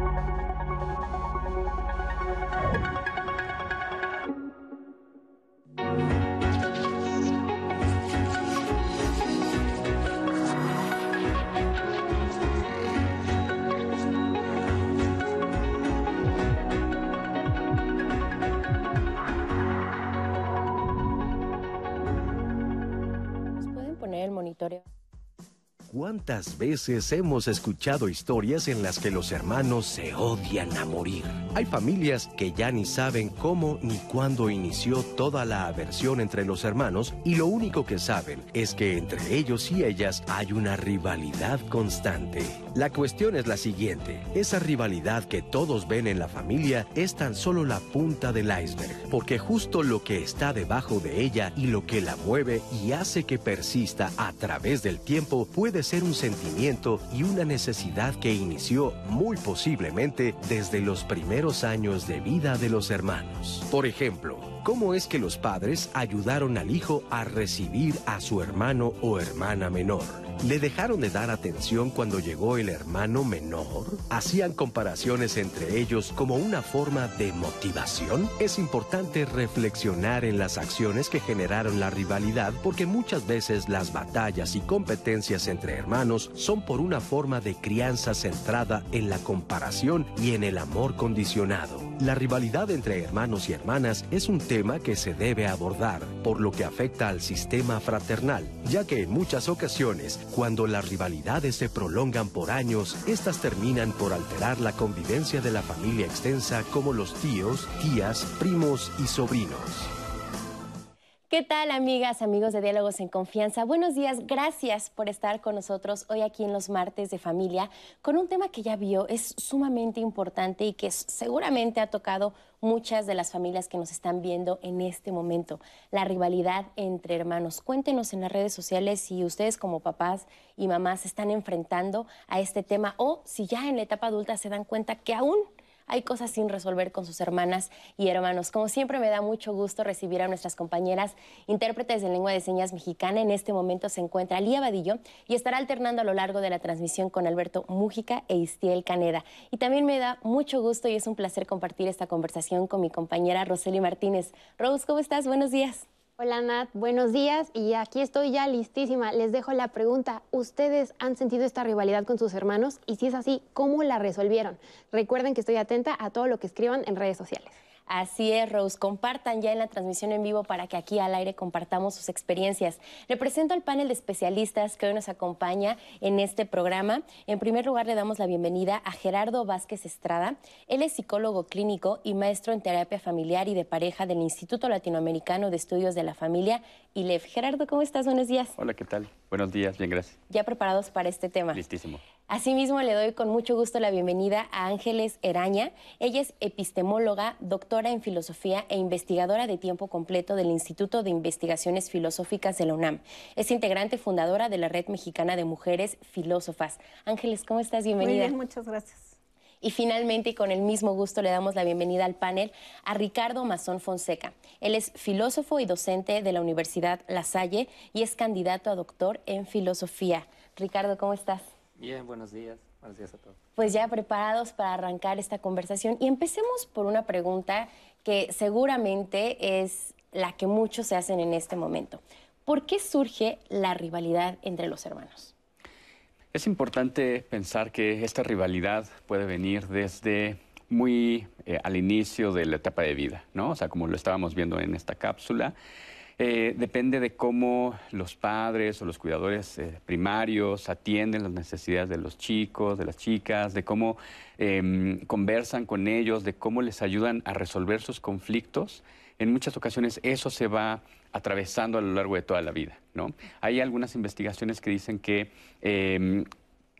Thank you. ¿Cuántas veces hemos escuchado historias en las que los hermanos se odian a morir? Hay familias que ya ni saben cómo ni cuándo inició toda la aversión entre los hermanos y lo único que saben es que entre ellos y ellas hay una rivalidad constante. La cuestión es la siguiente, esa rivalidad que todos ven en la familia es tan solo la punta del iceberg, porque justo lo que está debajo de ella y lo que la mueve y hace que persista a través del tiempo puede ser un sentimiento y una necesidad que inició muy posiblemente desde los primeros años de vida de los hermanos. Por ejemplo, ¿cómo es que los padres ayudaron al hijo a recibir a su hermano o hermana menor? ¿Le dejaron de dar atención cuando llegó el hermano menor? ¿Hacían comparaciones entre ellos como una forma de motivación? Es importante reflexionar en las acciones que generaron la rivalidad porque muchas veces las batallas y competencias entre hermanos son por una forma de crianza centrada en la comparación y en el amor condicionado. La rivalidad entre hermanos y hermanas es un tema que se debe abordar, por lo que afecta al sistema fraternal, ya que en muchas ocasiones cuando las rivalidades se prolongan por años, estas terminan por alterar la convivencia de la familia extensa como los tíos, tías, primos y sobrinos. ¿Qué tal, amigas, amigos de Diálogos en Confianza? Buenos días, gracias por estar con nosotros hoy aquí en los martes de familia con un tema que ya vio es sumamente importante y que seguramente ha tocado muchas de las familias que nos están viendo en este momento, la rivalidad entre hermanos. Cuéntenos en las redes sociales si ustedes como papás y mamás están enfrentando a este tema o si ya en la etapa adulta se dan cuenta que aún hay cosas sin resolver con sus hermanas y hermanos. Como siempre me da mucho gusto recibir a nuestras compañeras intérpretes de lengua de señas mexicana. En este momento se encuentra Lía Vadillo y estará alternando a lo largo de la transmisión con Alberto Mújica e Istiel Caneda. Y también me da mucho gusto y es un placer compartir esta conversación con mi compañera Roseli Martínez. Rose, ¿cómo estás? Buenos días. Hola Nat, buenos días y aquí estoy ya listísima. Les dejo la pregunta, ¿ustedes han sentido esta rivalidad con sus hermanos? Y si es así, ¿cómo la resolvieron? Recuerden que estoy atenta a todo lo que escriban en redes sociales. Así es, Rose. Compartan ya en la transmisión en vivo para que aquí al aire compartamos sus experiencias. Le presento al panel de especialistas que hoy nos acompaña en este programa. En primer lugar, le damos la bienvenida a Gerardo Vázquez Estrada. Él es psicólogo clínico y maestro en terapia familiar y de pareja del Instituto Latinoamericano de Estudios de la Familia, ILEF. Gerardo, ¿cómo estás? Buenos días. Hola, ¿qué tal? Buenos días, bien, gracias. ¿Ya preparados para este tema? Listísimo. Asimismo, le doy con mucho gusto la bienvenida a Ángeles Eraña. Ella es epistemóloga, doctora en filosofía e investigadora de tiempo completo del Instituto de Investigaciones Filosóficas de la UNAM. Es integrante fundadora de la Red Mexicana de Mujeres Filósofas. Ángeles, ¿cómo estás? Bienvenida. Muy bien, muchas gracias. Y finalmente, y con el mismo gusto, le damos la bienvenida al panel a Ricardo Mazón Fonseca. Él es filósofo y docente de la Universidad La Salle y es candidato a doctor en filosofía. Ricardo, ¿cómo estás? Bien, buenos días. Buenos días a todos. Pues ya preparados para arrancar esta conversación y empecemos por una pregunta que seguramente es la que muchos se hacen en este momento. ¿Por qué surge la rivalidad entre los hermanos? Es importante pensar que esta rivalidad puede venir desde muy eh, al inicio de la etapa de vida, ¿no? O sea, como lo estábamos viendo en esta cápsula. Eh, depende de cómo los padres o los cuidadores eh, primarios atienden las necesidades de los chicos, de las chicas, de cómo em, conversan con ellos, de cómo les ayudan a resolver sus conflictos. En muchas ocasiones eso se va atravesando a lo largo de toda la vida. ¿no? Hay algunas investigaciones que dicen que em,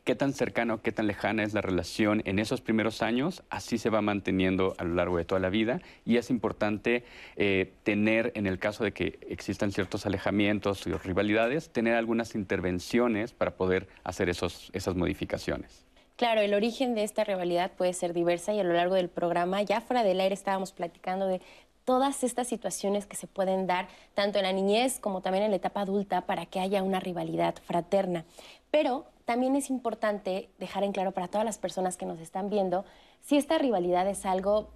qué tan cercano, qué tan lejana es la relación en esos primeros años, así se va manteniendo a lo largo de toda la vida y es importante eh, tener, en el caso de que existan ciertos alejamientos y rivalidades, tener algunas intervenciones para poder hacer esos, esas modificaciones. Claro, el origen de esta rivalidad puede ser diversa y a lo largo del programa, ya fuera del aire estábamos platicando de todas estas situaciones que se pueden dar tanto en la niñez como también en la etapa adulta para que haya una rivalidad fraterna. Pero también es importante dejar en claro para todas las personas que nos están viendo si esta rivalidad es algo,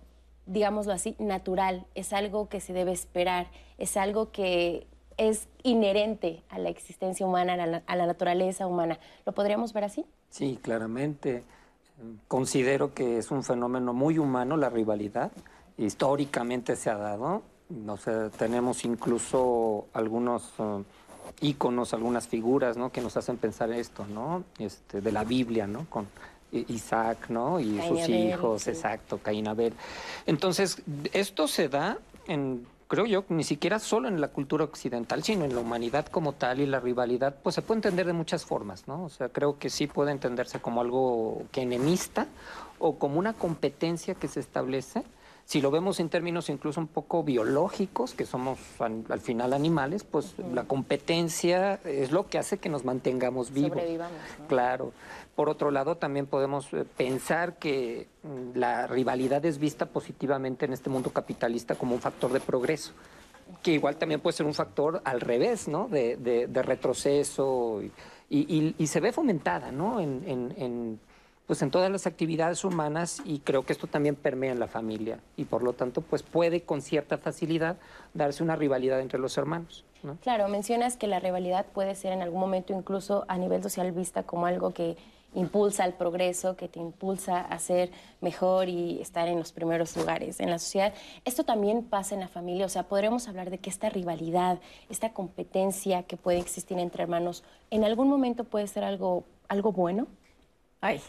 digámoslo así, natural, es algo que se debe esperar, es algo que es inherente a la existencia humana, a la, naturaleza humana. ¿Lo podríamos ver así? Sí, claramente. Considero que es un fenómeno muy humano la rivalidad. Históricamente se ha dado. No sé, tenemos incluso algunos uh, íconos, algunas figuras, ¿no? Que nos hacen pensar esto, ¿no? Este, de la Biblia, ¿no? Con Isaac, ¿no? Y Caín sus Abel, hijos, sí. exacto, Caín Abel. Entonces, esto se da en, creo yo, ni siquiera solo en la cultura occidental, sino en la humanidad como tal y la rivalidad, pues se puede entender de muchas formas, ¿no? O sea, creo que sí puede entenderse como algo que enemista o como una competencia que se establece. Si lo vemos en términos incluso un poco biológicos, que somos al, al final animales, pues la competencia es lo que hace que nos mantengamos vivos. Sobrevivamos, ¿no? Claro. Por otro lado, también podemos eh, pensar que mm, la rivalidad es vista positivamente en este mundo capitalista como un factor de progreso, que igual también puede ser un factor al revés, ¿no? De, de- de retroceso y, y- y se ve fomentada, ¿no? En, en- en, pues en todas las actividades humanas y creo que esto también permea en la familia y por lo tanto pues puede con cierta facilidad darse una rivalidad entre los hermanos, ¿no? Claro, mencionas que la rivalidad puede ser en algún momento incluso a nivel social vista como algo que impulsa al progreso, que te impulsa a ser mejor y estar en los primeros lugares en la sociedad. Esto también pasa en la familia, o sea, podremos hablar de que esta rivalidad, esta competencia que puede existir entre hermanos, en algún momento puede ser algo, algo bueno. Ay,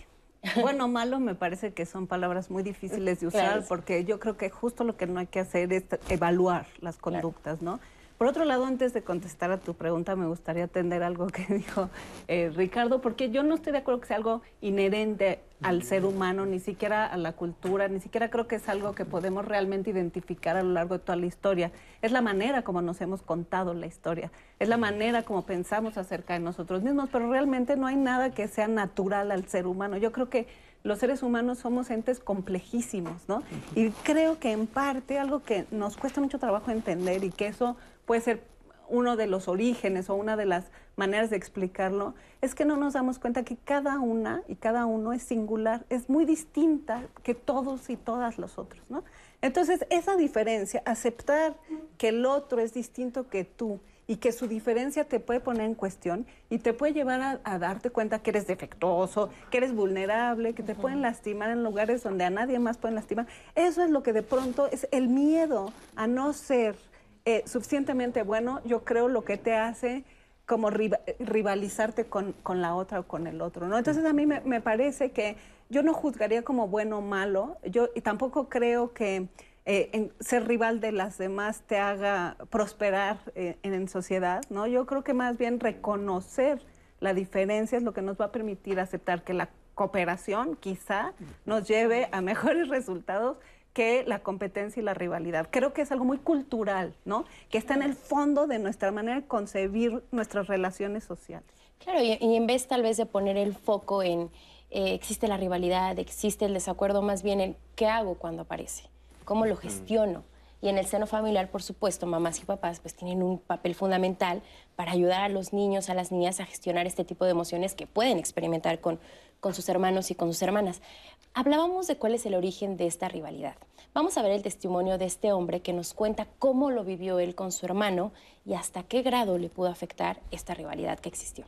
bueno malo me parece que son palabras muy difíciles de usar Claro, porque yo creo que justo lo que no hay que hacer es evaluar las conductas, ¿no? Por otro lado, antes de contestar a tu pregunta, me gustaría atender algo que dijo eh, Ricardo, porque yo no estoy de acuerdo que sea algo inherente al ser humano, ni siquiera a la cultura, ni siquiera creo que es algo que podemos realmente identificar a lo largo de toda la historia. Es la manera como nos hemos contado la historia, es la manera como pensamos acerca de nosotros mismos, pero realmente no hay nada que sea natural al ser humano. Yo creo que los seres humanos somos entes complejísimos, ¿no? Y creo que en parte algo que nos cuesta mucho trabajo entender y que eso puede ser uno de los orígenes o una de las maneras de explicarlo, es que no nos damos cuenta que cada una y cada uno es singular, es muy distinta que todos y todas los otros, ¿no? Entonces, esa diferencia, aceptar que el otro es distinto que tú y que su diferencia te puede poner en cuestión y te puede llevar a, a darte cuenta que eres defectuoso, que eres vulnerable, que te pueden lastimar en lugares donde a nadie más pueden lastimar. Eso es lo que de pronto es el miedo a no ser eh, suficientemente bueno, yo creo lo que te hace como riva- rivalizarte con, con la otra o con el otro, ¿no? Entonces a mí me, parece que yo no juzgaría como bueno o malo, yo y tampoco creo que eh, ser rival de las demás te haga prosperar eh, en, en sociedad, ¿no? Yo creo que más bien reconocer la diferencia es lo que nos va a permitir aceptar que la cooperación quizá nos lleve a mejores resultados que la competencia y la rivalidad. Creo que es algo muy cultural, ¿no? Que está en el fondo de nuestra manera de concebir nuestras relaciones sociales. Claro, y, y en vez tal vez de poner el foco en eh, existe la rivalidad, existe el desacuerdo, más bien en qué hago cuando aparece, cómo lo gestiono. Y en el seno familiar, por supuesto, mamás y papás pues tienen un papel fundamental para ayudar a los niños, a las niñas a gestionar este tipo de emociones que pueden experimentar con, con sus hermanos y con sus hermanas. Hablábamos de cuál es el origen de esta rivalidad. Vamos a ver el testimonio de este hombre que nos cuenta cómo lo vivió él con su hermano y hasta qué grado le pudo afectar esta rivalidad que existió.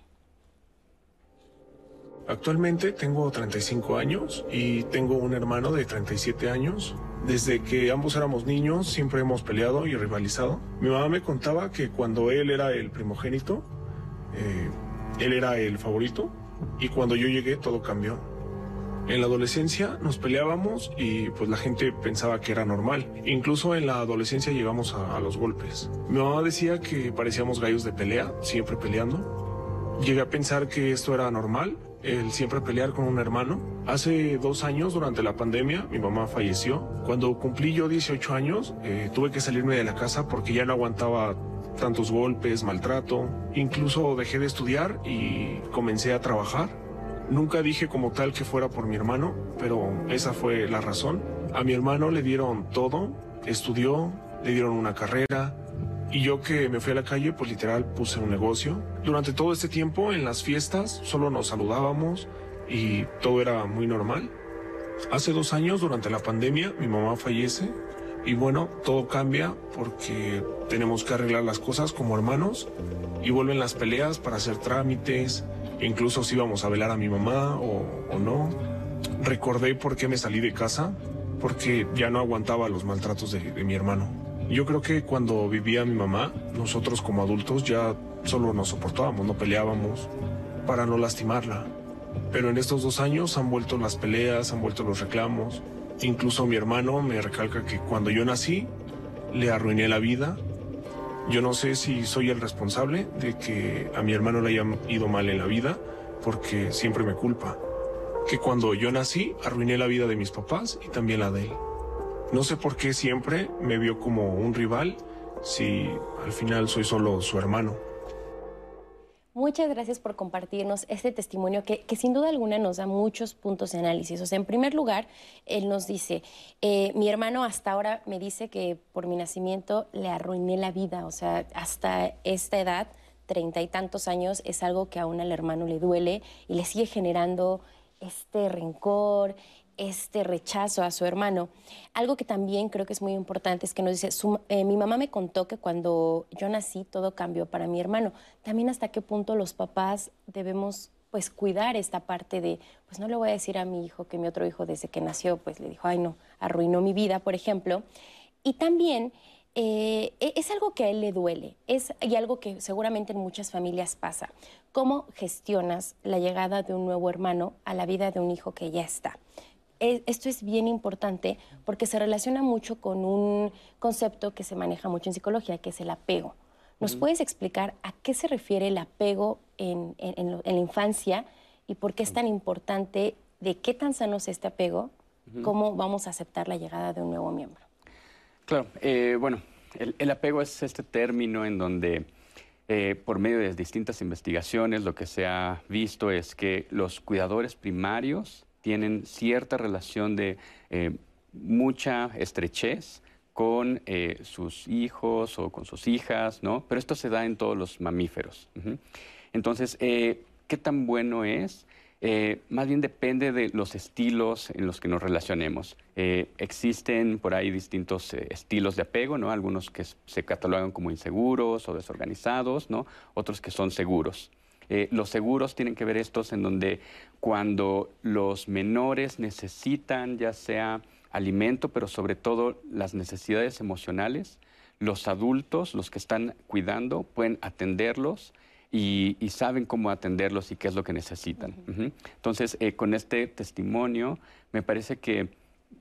Actualmente tengo 35 años y tengo un hermano de 37 años. Desde que ambos éramos niños siempre hemos peleado y rivalizado. Mi mamá me contaba que cuando él era el primogénito, eh, él era el favorito y cuando yo llegué todo cambió. En la adolescencia nos peleábamos y pues la gente pensaba que era normal. Incluso en la adolescencia llegamos a, los golpes. Mi mamá decía que parecíamos gallos de pelea, siempre peleando. Llegué a pensar que esto era normal, el siempre pelear con un hermano. Hace dos años, durante la pandemia, mi mamá falleció. Cuando cumplí yo 18 años, eh, tuve que salirme de la casa porque ya no aguantaba tantos golpes, maltrato. Incluso dejé de estudiar y comencé a trabajar. Nunca dije como tal que fuera por mi hermano, pero esa fue la razón. A mi hermano le dieron todo, estudió, le dieron una carrera Y yo que me fui a la calle, pues literal puse un negocio. Durante todo este tiempo, en las fiestas, solo nos saludábamos y todo era muy normal. Hace dos años, durante la pandemia, mi mamá fallece y bueno, todo cambia porque tenemos que arreglar las cosas como hermanos y vuelven las peleas para hacer trámites, incluso si íbamos a velar a mi mamá o, no. Recordé por qué me salí de casa, porque ya no aguantaba los maltratos de, de mi hermano. Yo creo que cuando vivía mi mamá, nosotros como adultos ya solo nos soportábamos, no peleábamos para no lastimarla. Pero en estos dos años han vuelto las peleas, han vuelto los reclamos. Incluso mi hermano me recalca que cuando yo nací, le arruiné la vida. Yo no sé si soy el responsable de que a mi hermano le haya ido mal en la vida, porque siempre me culpa. Que cuando yo nací, arruiné la vida de mis papás y también la de él. No sé por qué siempre me vio como un rival si al final soy solo su hermano. Muchas gracias por compartirnos este testimonio que, que, sin duda alguna nos da muchos puntos de análisis. O sea, en primer lugar, él nos dice, eh, mi hermano hasta ahora me dice que por mi nacimiento le arruiné la vida. O sea, hasta esta edad, treinta y tantos años, es algo que aún al hermano le duele y le sigue generando este rencor, este rechazo a su hermano. Algo que también creo que es muy importante es que nos dice, eh, mi mamá me contó que cuando yo nací todo cambió para mi hermano. También hasta qué punto los papás debemos pues cuidar esta parte de, pues no le voy a decir a mi hijo que mi otro hijo desde que nació pues le dijo, ay no, arruinó mi vida, por ejemplo. Y también eh, e-, es algo que a él le duele, es y algo que seguramente en muchas familias pasa. ¿Cómo gestionas la llegada de un nuevo hermano a la vida de un hijo que ya está? E, esto es bien importante porque se relaciona mucho con un concepto que se maneja mucho en psicología, que es el apego. ¿Nos puedes explicar a qué se refiere el apego en, la infancia y por qué es tan importante, de qué tan sano es este apego, cómo vamos a aceptar la llegada de un nuevo miembro? Claro, eh, bueno, el, apego es este término en donde eh, por medio de distintas investigaciones lo que se ha visto es que los cuidadores primarios tienen cierta relación de eh, mucha estrechez con eh, sus hijos o con sus hijas, ¿no? Pero esto se da en todos los mamíferos. Entonces, eh, ¿qué tan bueno es? más bien depende de los estilos en los que nos relacionemos. existen por ahí distintos estilos de apego, ¿no? Algunos que se catalogan como inseguros o desorganizados, ¿no? Otros que son seguros. Eh, los seguros tienen que ver estos en donde cuando los menores necesitan ya sea alimento, pero sobre todo las necesidades emocionales, los adultos, los que están cuidando, pueden atenderlos y, saben cómo atenderlos y qué es lo que necesitan. Entonces, eh, con este testimonio, me parece que,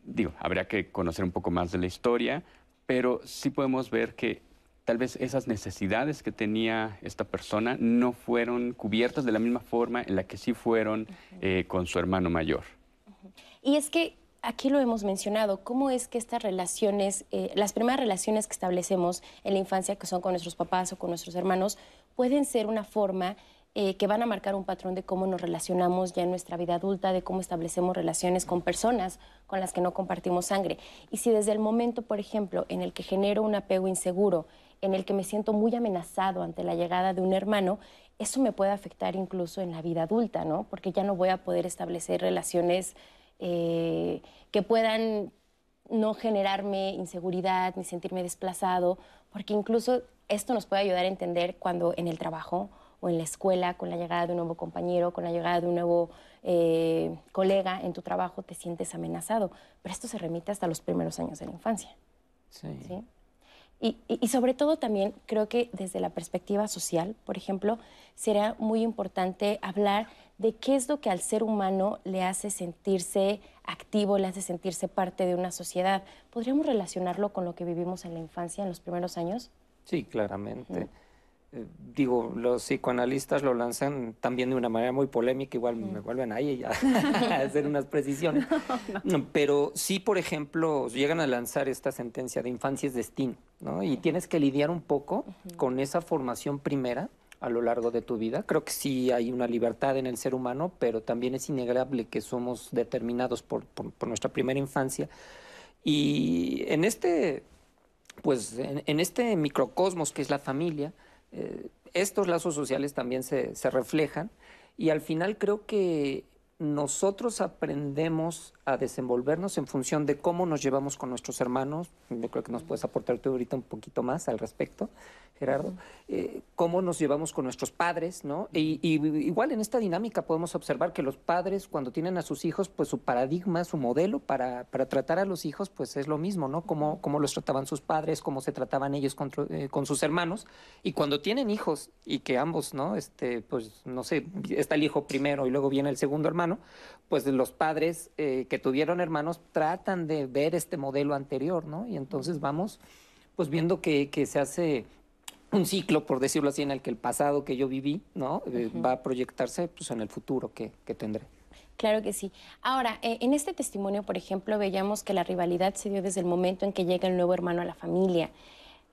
digo, habría que conocer un poco más de la historia, pero sí podemos ver que tal vez esas necesidades que tenía esta persona no fueron cubiertas de la misma forma en la que sí fueron eh, con su hermano mayor. Y es que aquí lo hemos mencionado, cómo es que estas relaciones, eh, las primeras relaciones que establecemos en la infancia, que son con nuestros papás o con nuestros hermanos, pueden ser una forma eh, que van a marcar un patrón de cómo nos relacionamos ya en nuestra vida adulta, de cómo establecemos relaciones con personas con las que no compartimos sangre. Y si desde el momento, por ejemplo, en el que genero un apego inseguro, en el que me siento muy amenazado ante la llegada de un hermano, eso me puede afectar incluso en la vida adulta, ¿no? Porque ya no voy a poder establecer relaciones eh, que puedan no generarme inseguridad ni sentirme desplazado, porque incluso esto nos puede ayudar a entender cuando en el trabajo o en la escuela, con la llegada de un nuevo compañero, con la llegada de un nuevo eh, colega en tu trabajo, te sientes amenazado. Pero esto se remite hasta los primeros años de la infancia. Sí. ¿sí? Y, sobre todo también creo que desde la perspectiva social, por ejemplo, será muy importante hablar de qué es lo que al ser humano le hace sentirse activo, le hace sentirse parte de una sociedad. ¿Podríamos relacionarlo con lo que vivimos en la infancia, en los primeros años? Sí, claramente. Digo, los psicoanalistas lo lanzan también de una manera muy polémica, igual me vuelven ahí a, hacer unas precisiones. Pero sí, por ejemplo, llegan a lanzar esta sentencia de infancia es destino, ¿no? Y tienes que lidiar un poco con esa formación primera a lo largo de tu vida. Creo que sí hay una libertad en el ser humano, pero también es innegable que somos determinados por nuestra primera infancia. Y en este pues en, este microcosmos que es la familia, eh, estos lazos sociales también se, se reflejan. Y al final creo que nosotros aprendemos a desenvolvernos en función de cómo nos llevamos con nuestros hermanos. Yo creo que nos puedes aportar tú ahorita un poquito más al respecto, Gerardo. Eh, cómo nos llevamos con nuestros padres, ¿no? Y, igual en esta dinámica podemos observar que los padres cuando tienen a sus hijos, pues su paradigma, su modelo para, para tratar a los hijos, pues es lo mismo, ¿no? Cómo, cómo los trataban sus padres, cómo se trataban ellos con, eh, con sus hermanos. Y cuando tienen hijos y que ambos, ¿no? Este, pues no sé, está el hijo primero y luego viene el segundo hermano, pues los padres eh, que tuvieron hermanos tratan de ver este modelo anterior, ¿no? Y entonces vamos pues viendo que, se hace un ciclo, por decirlo así, en el que el pasado que yo viví, ¿no? Eh, va a proyectarse pues, en el futuro que, tendré. Claro que sí. Ahora, eh, en este testimonio, por ejemplo, veíamos que la rivalidad se dio desde el momento en que llega el nuevo hermano a la familia.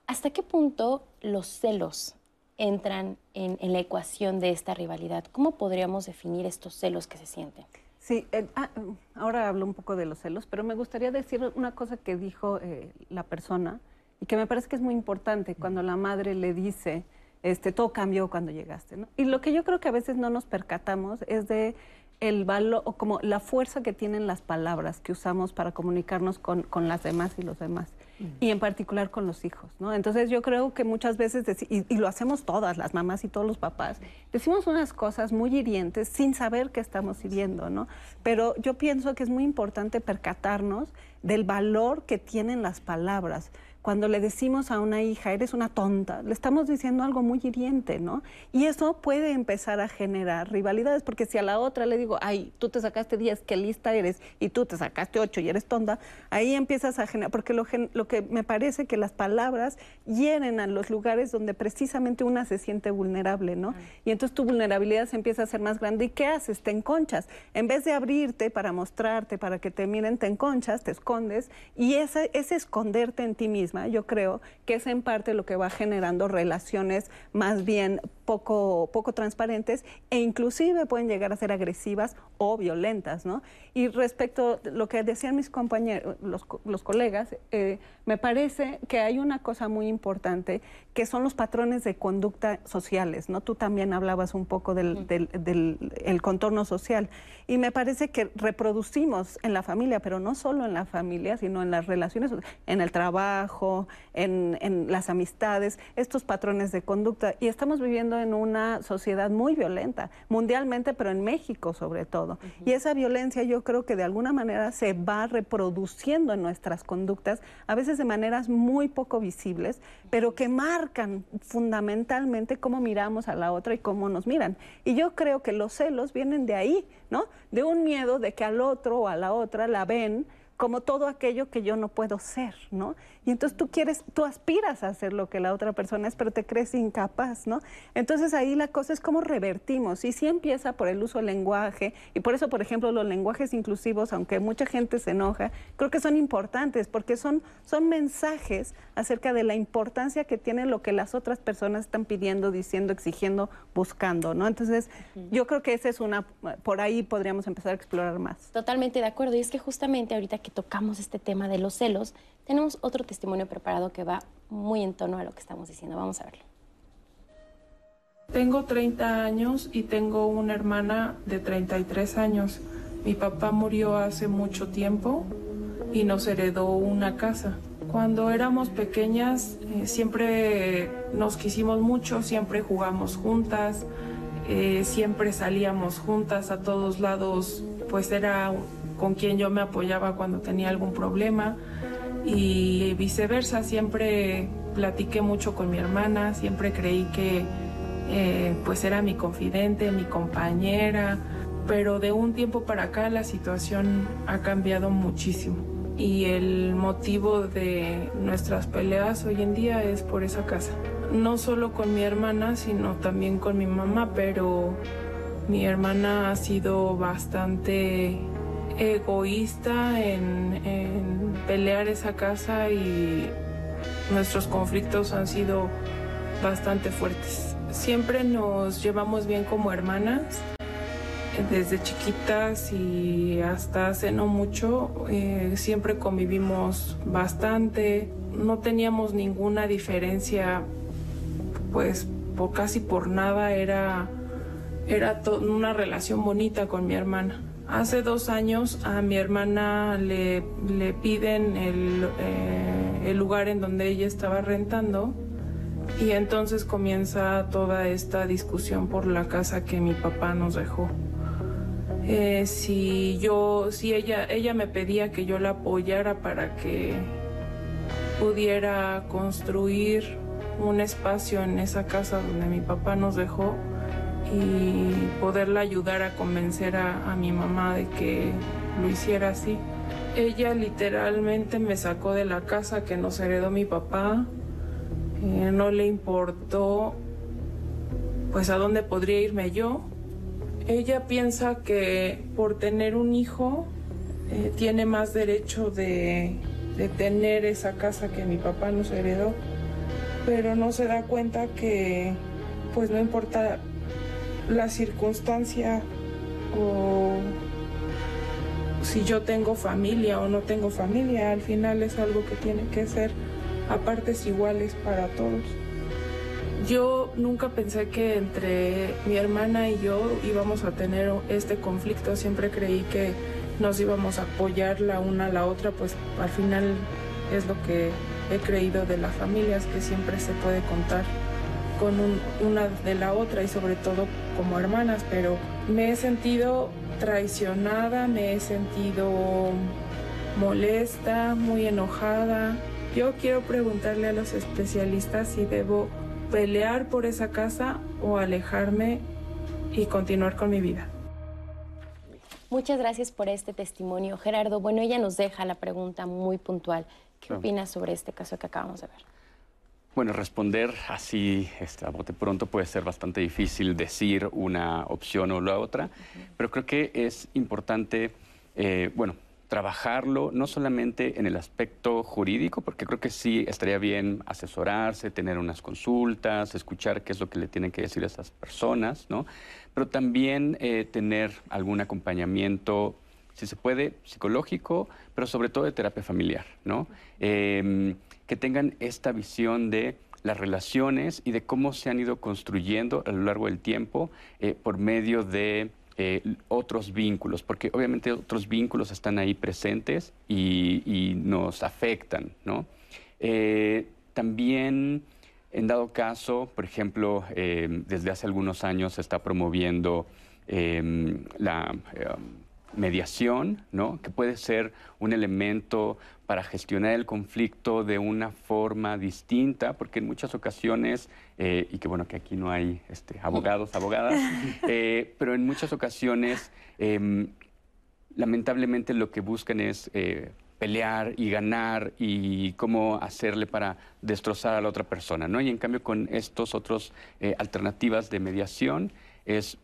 ¿Hasta qué punto los celos entran en la ecuación de esta rivalidad? ¿Cómo podríamos definir estos celos que se sienten? Sí, eh, ah, ahora hablo un poco de los celos, pero me gustaría decir una cosa que dijo eh, la persona y que me parece que es muy importante cuando la madre le dice, este, todo cambió cuando llegaste. ¿no? Y lo que yo creo que a veces no nos percatamos es de el valor, o como la fuerza que tienen las palabras que usamos para comunicarnos con, con las demás y los demás y en particular con los hijos, ¿no? Entonces yo creo que muchas veces, y, y, lo hacemos todas, las mamás y todos los papás, decimos unas cosas muy hirientes sin saber que estamos hiriendo, ¿no? Pero yo pienso que es muy importante percatarnos del valor que tienen las palabras cuando le decimos a una hija, eres una tonta, le estamos diciendo algo muy hiriente, ¿no? Y eso puede empezar a generar rivalidades, porque si a la otra le digo, ay, tú te sacaste 10, qué lista eres, y tú te sacaste 8 y eres tonta, ahí empiezas a generar, porque lo, lo que me parece que las palabras hieren a los lugares donde precisamente una se siente vulnerable, ¿no? Y entonces tu vulnerabilidad se empieza a hacer más grande. ¿Y qué haces? Te enconchas. En vez de abrirte para mostrarte, para que te miren, te enconchas, te escondes, y ese, ese esconderte en ti mismo yo creo que es en parte lo que va generando relaciones más bien poco, poco transparentes e inclusive pueden llegar a ser agresivas o violentas, ¿no? Y respecto a lo que decían mis compañeros, los, colegas, eh, me parece que hay una cosa muy importante que son los patrones de conducta sociales, ¿no? Tú también hablabas un poco del, del, contorno social y me parece que reproducimos en la familia, pero no solo en la familia, sino en las relaciones, en el trabajo, en, en las amistades, estos patrones de conducta y estamos viviendo en una sociedad muy violenta, mundialmente, pero en México sobre todo. Y esa violencia yo creo que de alguna manera se va reproduciendo en nuestras conductas, a veces de maneras muy poco visibles, pero que marcan fundamentalmente cómo miramos a la otra y cómo nos miran. Y yo creo que los celos vienen de ahí, ¿no? De un miedo de que al otro o a la otra la ven como todo aquello que yo no puedo ser, ¿no? Y entonces tú quieres, tú aspiras a hacer lo que la otra persona es, pero te crees incapaz, ¿no? Entonces ahí la cosa es cómo revertimos. Y sí empieza por el uso del lenguaje, y por eso, por ejemplo, los lenguajes inclusivos, aunque mucha gente se enoja, creo que son importantes porque son, son mensajes acerca de la importancia que tiene lo que las otras personas están pidiendo, diciendo, exigiendo, buscando, ¿no? Entonces, yo creo que esa es una, por ahí podríamos empezar a explorar más. Totalmente de acuerdo. Y es que justamente ahorita que tocamos este tema de los celos, tenemos otro testimonio preparado que va muy en tono a lo que estamos diciendo. Vamos a verlo. Tengo 30 años y tengo una hermana de 33 años. Mi papá murió hace mucho tiempo y nos heredó una casa. Cuando éramos pequeñas eh, siempre nos quisimos mucho, siempre jugamos juntas, eh, siempre salíamos juntas a todos lados, pues era con quien yo me apoyaba cuando tenía algún problema y viceversa, siempre platiqué mucho con mi hermana, siempre creí que eh, pues era mi confidente, mi compañera, pero de un tiempo para acá la situación ha cambiado muchísimo y el motivo de nuestras peleas hoy en día es por esa casa. No solo con mi hermana, sino también con mi mamá, pero mi hermana ha sido bastante egoísta en, pelear esa casa y nuestros conflictos han sido bastante fuertes. Siempre nos llevamos bien como hermanas desde chiquitas y hasta hace no mucho eh, siempre convivimos bastante, no teníamos ninguna diferencia, pues por casi por nada era, era una relación bonita con mi hermana. Hace dos años a mi hermana le, le piden el, eh, el lugar en donde ella estaba rentando y entonces comienza toda esta discusión por la casa que mi papá nos dejó. Eh, si yo, si ella, ella me pedía que yo la apoyara para que pudiera construir un espacio en esa casa donde mi papá nos dejó y poderla ayudar a convencer a, a mi mamá de que lo hiciera así. Ella literalmente me sacó de la casa que nos heredó mi papá, eh, no le importó pues a dónde podría irme yo. Ella piensa que por tener un hijo eh, tiene más derecho de, de tener esa casa que mi papá nos heredó, pero no se da cuenta que pues no importa la circunstancia o si yo tengo familia o no tengo familia, al final es algo que tiene que ser a partes iguales para todos. Yo nunca pensé que entre mi hermana y yo íbamos a tener este conflicto, siempre creí que nos íbamos a apoyar la una a la otra, pues al final es lo que he creído de las familias, que siempre se puede contar con una de la otra y sobre todo como hermanas, pero me he sentido traicionada, me he sentido molesta, muy enojada, yo quiero preguntarle a los especialistas si debo pelear por esa casa o alejarme y continuar con mi vida. Muchas gracias por este testimonio, Gerardo. Bueno, ella nos deja la pregunta muy puntual. ¿Qué opinas sobre este caso que acabamos de ver? Bueno, responder así este, a bote pronto puede ser bastante difícil decir una opción o la otra, pero creo que es importante, eh, bueno, trabajarlo no solamente en el aspecto jurídico, porque creo que sí estaría bien asesorarse, tener unas consultas, escuchar qué es lo que le tienen que decir a esas personas, ¿no? Pero también eh, tener algún acompañamiento, si se puede, psicológico, pero sobre todo de terapia familiar, ¿no? Que tengan esta visión de las relaciones y de cómo se han ido construyendo a lo largo del tiempo eh, por medio de eh, otros vínculos, porque obviamente otros vínculos están ahí presentes y, nos afectan. Eh, también, en dado caso, por ejemplo, eh, desde hace algunos años se está promoviendo la mediación, ¿no? que puede ser un elemento para gestionar el conflicto de una forma distinta, porque en muchas ocasiones, eh, y que bueno que aquí no hay este, abogados, abogadas, eh, pero en muchas ocasiones, em, lamentablemente lo que buscan es eh, pelear y ganar y cómo hacerle para destrozar a la otra persona, ¿no? Y en cambio con estos otros alternativas de mediación es,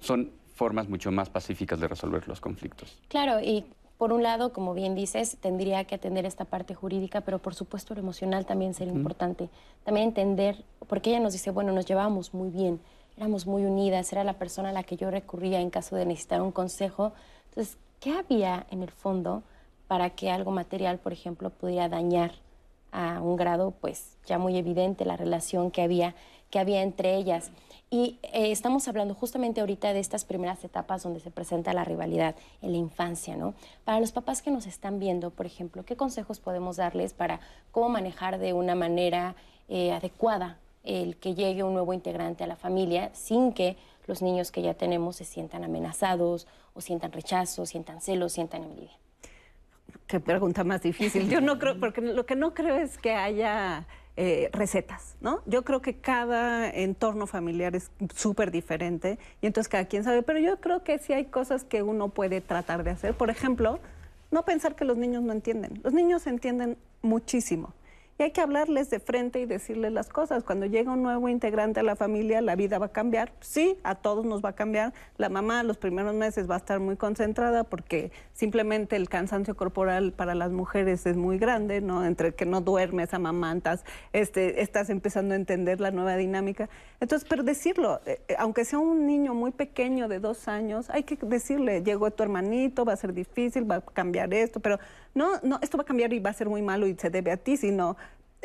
son formas mucho más pacíficas de resolver los conflictos. Claro, y por un lado, como bien dices, tendría que atender esta parte jurídica, pero por supuesto lo emocional también sería importante. También entender, porque ella nos dice, bueno, nos llevábamos muy bien, éramos muy unidas, era la persona a la que yo recurría en caso de necesitar un consejo. Entonces, ¿qué había en el fondo para que algo material, por ejemplo, pudiera dañar a un grado, pues ya muy evidente la relación que había, que había entre ellas? Y eh, estamos hablando justamente ahorita de estas primeras etapas donde se presenta la rivalidad en la infancia, ¿no? Para los papás que nos están viendo, por ejemplo, ¿qué consejos podemos darles para cómo manejar de una manera eh, adecuada el que llegue un nuevo integrante a la familia sin que los niños que ya tenemos se sientan amenazados o sientan rechazo, sientan celos, sientan envidia? Qué pregunta más difícil. Yo no creo, porque lo que no creo es que haya eh, recetas, ¿no? Yo creo que cada entorno familiar es súper diferente y entonces cada quien sabe, pero yo creo que sí hay cosas que uno puede tratar de hacer. Por ejemplo, no pensar que los niños no entienden. Los niños entienden muchísimo y hay que hablarles de frente y decirles las cosas. Cuando llega un nuevo integrante a la familia, la vida va a cambiar. Sí, a todos nos va a cambiar. La mamá los primeros meses va a estar muy concentrada porque simplemente el cansancio corporal para las mujeres es muy grande, ¿no? Entre que no duermes, amamantas, este, estás empezando a entender la nueva dinámica. Entonces, pero decirlo, eh, eh, aunque sea un niño muy pequeño de dos años, hay que decirle, llegó tu hermanito, va a ser difícil, va a cambiar esto, pero no, no, esto va a cambiar y va a ser muy malo y se debe a ti, sino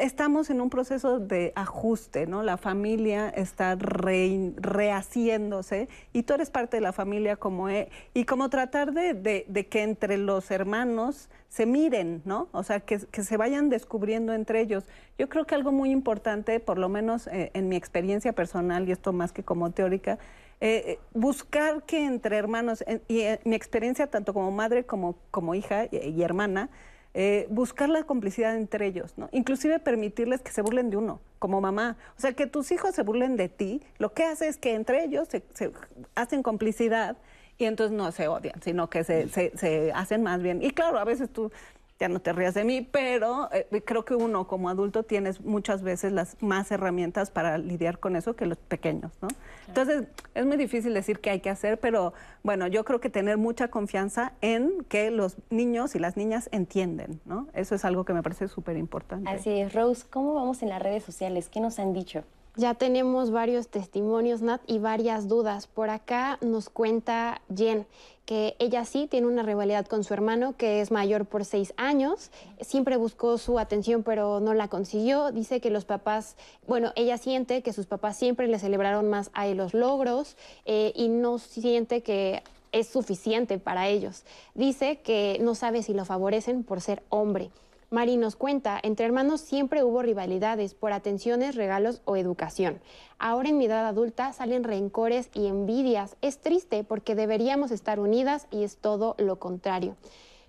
estamos en un proceso de ajuste, ¿no? La familia está rehaciéndose y tú eres parte de la familia como e, y como tratar de, que entre los hermanos se miren, ¿no? O sea, que, se vayan descubriendo entre ellos. Yo creo que algo muy importante, por lo menos eh, en mi experiencia personal, y esto más que como teórica, eh, eh, buscar que entre hermanos, y mi experiencia tanto como madre como, como hija y hermana, eh, buscar la complicidad entre ellos, ¿no? Inclusive permitirles que se burlen de uno, como mamá. O sea, que tus hijos se burlen de ti, lo que hace es que entre ellos se, hacen complicidad y entonces no se odian, sino que se, se hacen más bien. Y claro, a veces tú ya no te rías de mí, pero eh, creo que uno como adulto tienes muchas veces las más herramientas para lidiar con eso que los pequeños, ¿no? Entonces, es muy difícil decir qué hay que hacer, pero bueno, yo creo que tener mucha confianza en que los niños y las niñas entienden, ¿no? Eso es algo que me parece súper importante. Así es, Rose, ¿cómo vamos en las redes sociales? ¿Qué nos han dicho? Ya tenemos varios testimonios, Nat, y varias dudas. Por acá nos cuenta Jen que ella sí tiene una rivalidad con su hermano, que es mayor por seis años. Siempre buscó su atención, pero no la consiguió. Dice que los papás, bueno, ella siente que sus papás siempre le celebraron más a los logros eh, y no siente que es suficiente para ellos. Dice que no sabe si lo favorecen por ser hombre. Mari nos cuenta, entre hermanos siempre hubo rivalidades por atenciones, regalos o educación. Ahora en mi edad adulta salen rencores y envidias. Es triste porque deberíamos estar unidas y es todo lo contrario.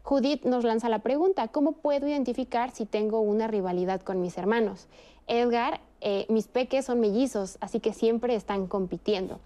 Judith nos lanza la pregunta, ¿cómo puedo identificar si tengo una rivalidad con mis hermanos? Edgar, eh, mis peques son mellizos, así que siempre están compitiendo.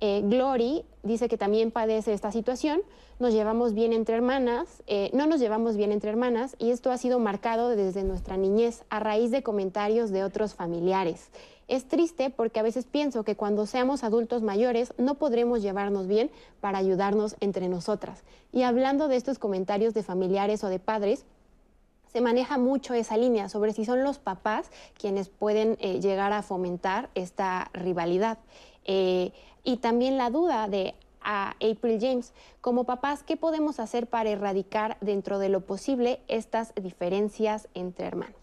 Eh, Glory dice que también padece esta situación. Nos llevamos bien entre hermanas, eh, no nos llevamos bien entre hermanas y esto ha sido marcado desde nuestra niñez a raíz de comentarios de otros familiares. Es triste porque a veces pienso que cuando seamos adultos mayores no podremos llevarnos bien para ayudarnos entre nosotras. Y hablando de estos comentarios de familiares o de padres, se maneja mucho esa línea sobre si son los papás quienes pueden eh, llegar a fomentar esta rivalidad. Eh, y también la duda de April James, como papás, ¿qué podemos hacer para erradicar dentro de lo posible estas diferencias entre hermanos?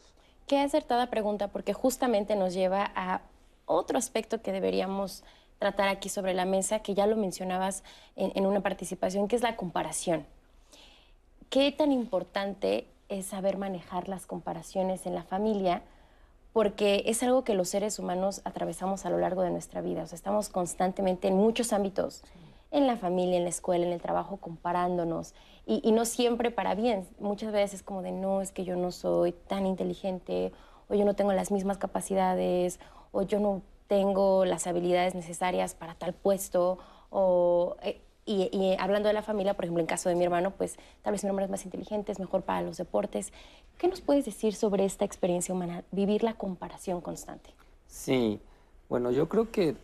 Qué acertada pregunta, porque justamente nos lleva a otro aspecto que deberíamos tratar aquí sobre la mesa, que ya lo mencionabas en, en una participación, que es la comparación. ¿Qué tan importante es saber manejar las comparaciones en la familia? Porque es algo que los seres humanos atravesamos a lo largo de nuestra vida. O sea, estamos constantemente en muchos ámbitos, en la familia, en la escuela, en el trabajo, comparándonos. Y, no siempre para bien. Muchas veces como de, no, es que yo no soy tan inteligente, o yo no tengo las mismas capacidades, o yo no tengo las habilidades necesarias para tal puesto, o... Eh, y, hablando de la familia, por ejemplo, en caso de mi hermano, pues tal vez mi hermano es más inteligente, es mejor para los deportes. ¿Qué nos puedes decir sobre esta experiencia humana, vivir la comparación constante? Sí, bueno, yo creo que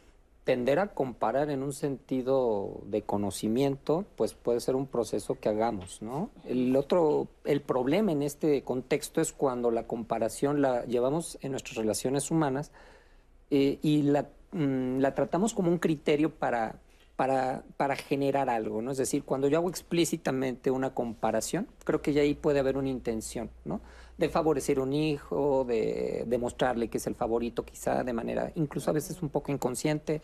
tender a comparar en un sentido de conocimiento, pues puede ser un proceso que hagamos, ¿no? El otro, el problema en este contexto es cuando la comparación la llevamos en nuestras relaciones humanas eh, y la, mm, la tratamos como un criterio para para, para, generar algo, ¿no? Es decir, cuando yo hago explícitamente una comparación, creo que ya ahí puede haber una intención, ¿no? De favorecer a un hijo, de demostrarle que es el favorito quizá de manera incluso a veces un poco inconsciente.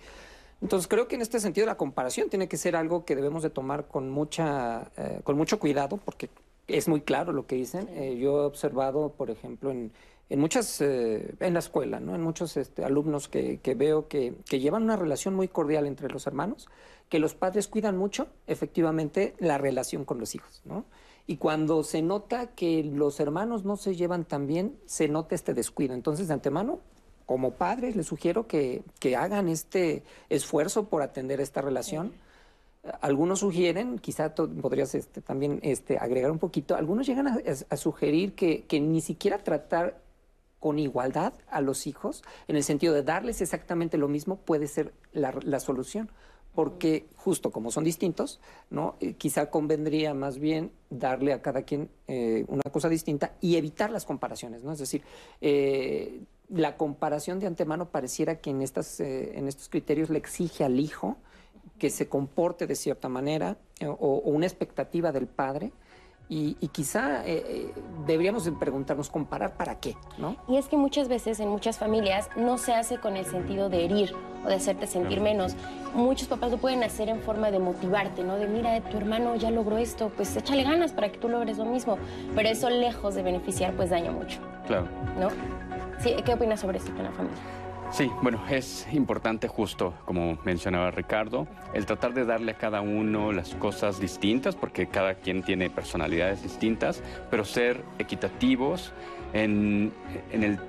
Entonces creo que en este sentido la comparación tiene que ser algo que debemos de tomar con, mucha, eh, con mucho cuidado porque es muy claro lo que dicen. Eh, yo he observado, por ejemplo, en en muchas, eh, en la escuela, ¿no? en muchos este, alumnos que, veo que, llevan una relación muy cordial entre los hermanos, que los padres cuidan mucho, efectivamente, la relación con los hijos. ¿no? Y cuando se nota que los hermanos no se llevan tan bien, se nota este descuido. Entonces, de antemano, como padres, les sugiero que, hagan este esfuerzo por atender esta relación. Algunos sugieren, quizá podrías este, también este, agregar un poquito, algunos llegan a, sugerir que, que, ni siquiera tratar con igualdad a los hijos, en el sentido de darles exactamente lo mismo, puede ser la, solución. Porque justo como son distintos, ¿no? Eh, quizá convendría más bien darle a cada quien eh, una cosa distinta y evitar las comparaciones. ¿no? Es decir, eh, la comparación de antemano pareciera que en, estas, en estos criterios le exige al hijo que se comporte de cierta manera o una expectativa del padre y, quizá eh, eh, deberíamos preguntarnos, comparar para qué, ¿no? Y es que muchas veces en muchas familias no se hace con el sentido de herir o de hacerte sentir menos. Muchos papás lo pueden hacer en forma de motivarte, ¿no? De mira, tu hermano ya logró esto, pues échale ganas para que tú logres lo mismo. Pero eso lejos de beneficiar, pues daña mucho. Claro. ¿No? Sí, ¿qué opinas sobre esto en la familia? Sí, bueno, es importante justo, como mencionaba Ricardo, el tratar de darle a cada uno las cosas distintas, porque cada quien tiene personalidades distintas, pero ser equitativos en, el,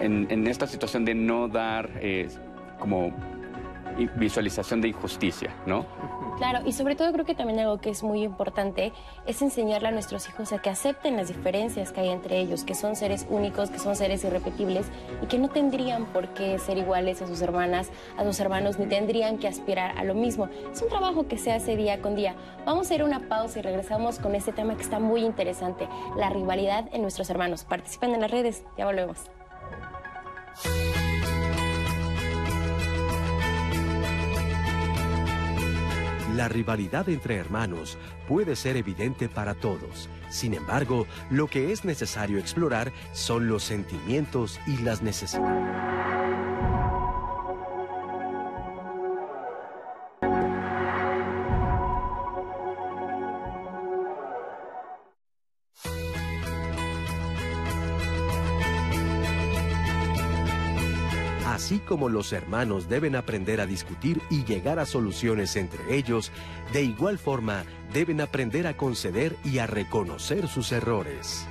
en, esta situación de no dar eh, como visualización de injusticia, ¿no? Claro, y sobre todo creo que también algo que es muy importante es enseñarle a nuestros hijos a que acepten las diferencias que hay entre ellos, que son seres únicos, que son seres irrepetibles y que no tendrían por qué ser iguales a sus hermanas, a sus hermanos, ni tendrían que aspirar a lo mismo. Es un trabajo que se hace día con día. Vamos a hacer una pausa y regresamos con este tema que está muy interesante, la rivalidad en nuestros hermanos. Participen en las redes, ya volvemos. La rivalidad entre hermanos puede ser evidente para todos. Sin embargo, lo que es necesario explorar son los sentimientos y las necesidades. Así como los hermanos deben aprender a discutir y llegar a soluciones entre ellos, de igual forma deben aprender a conceder y a reconocer sus errores.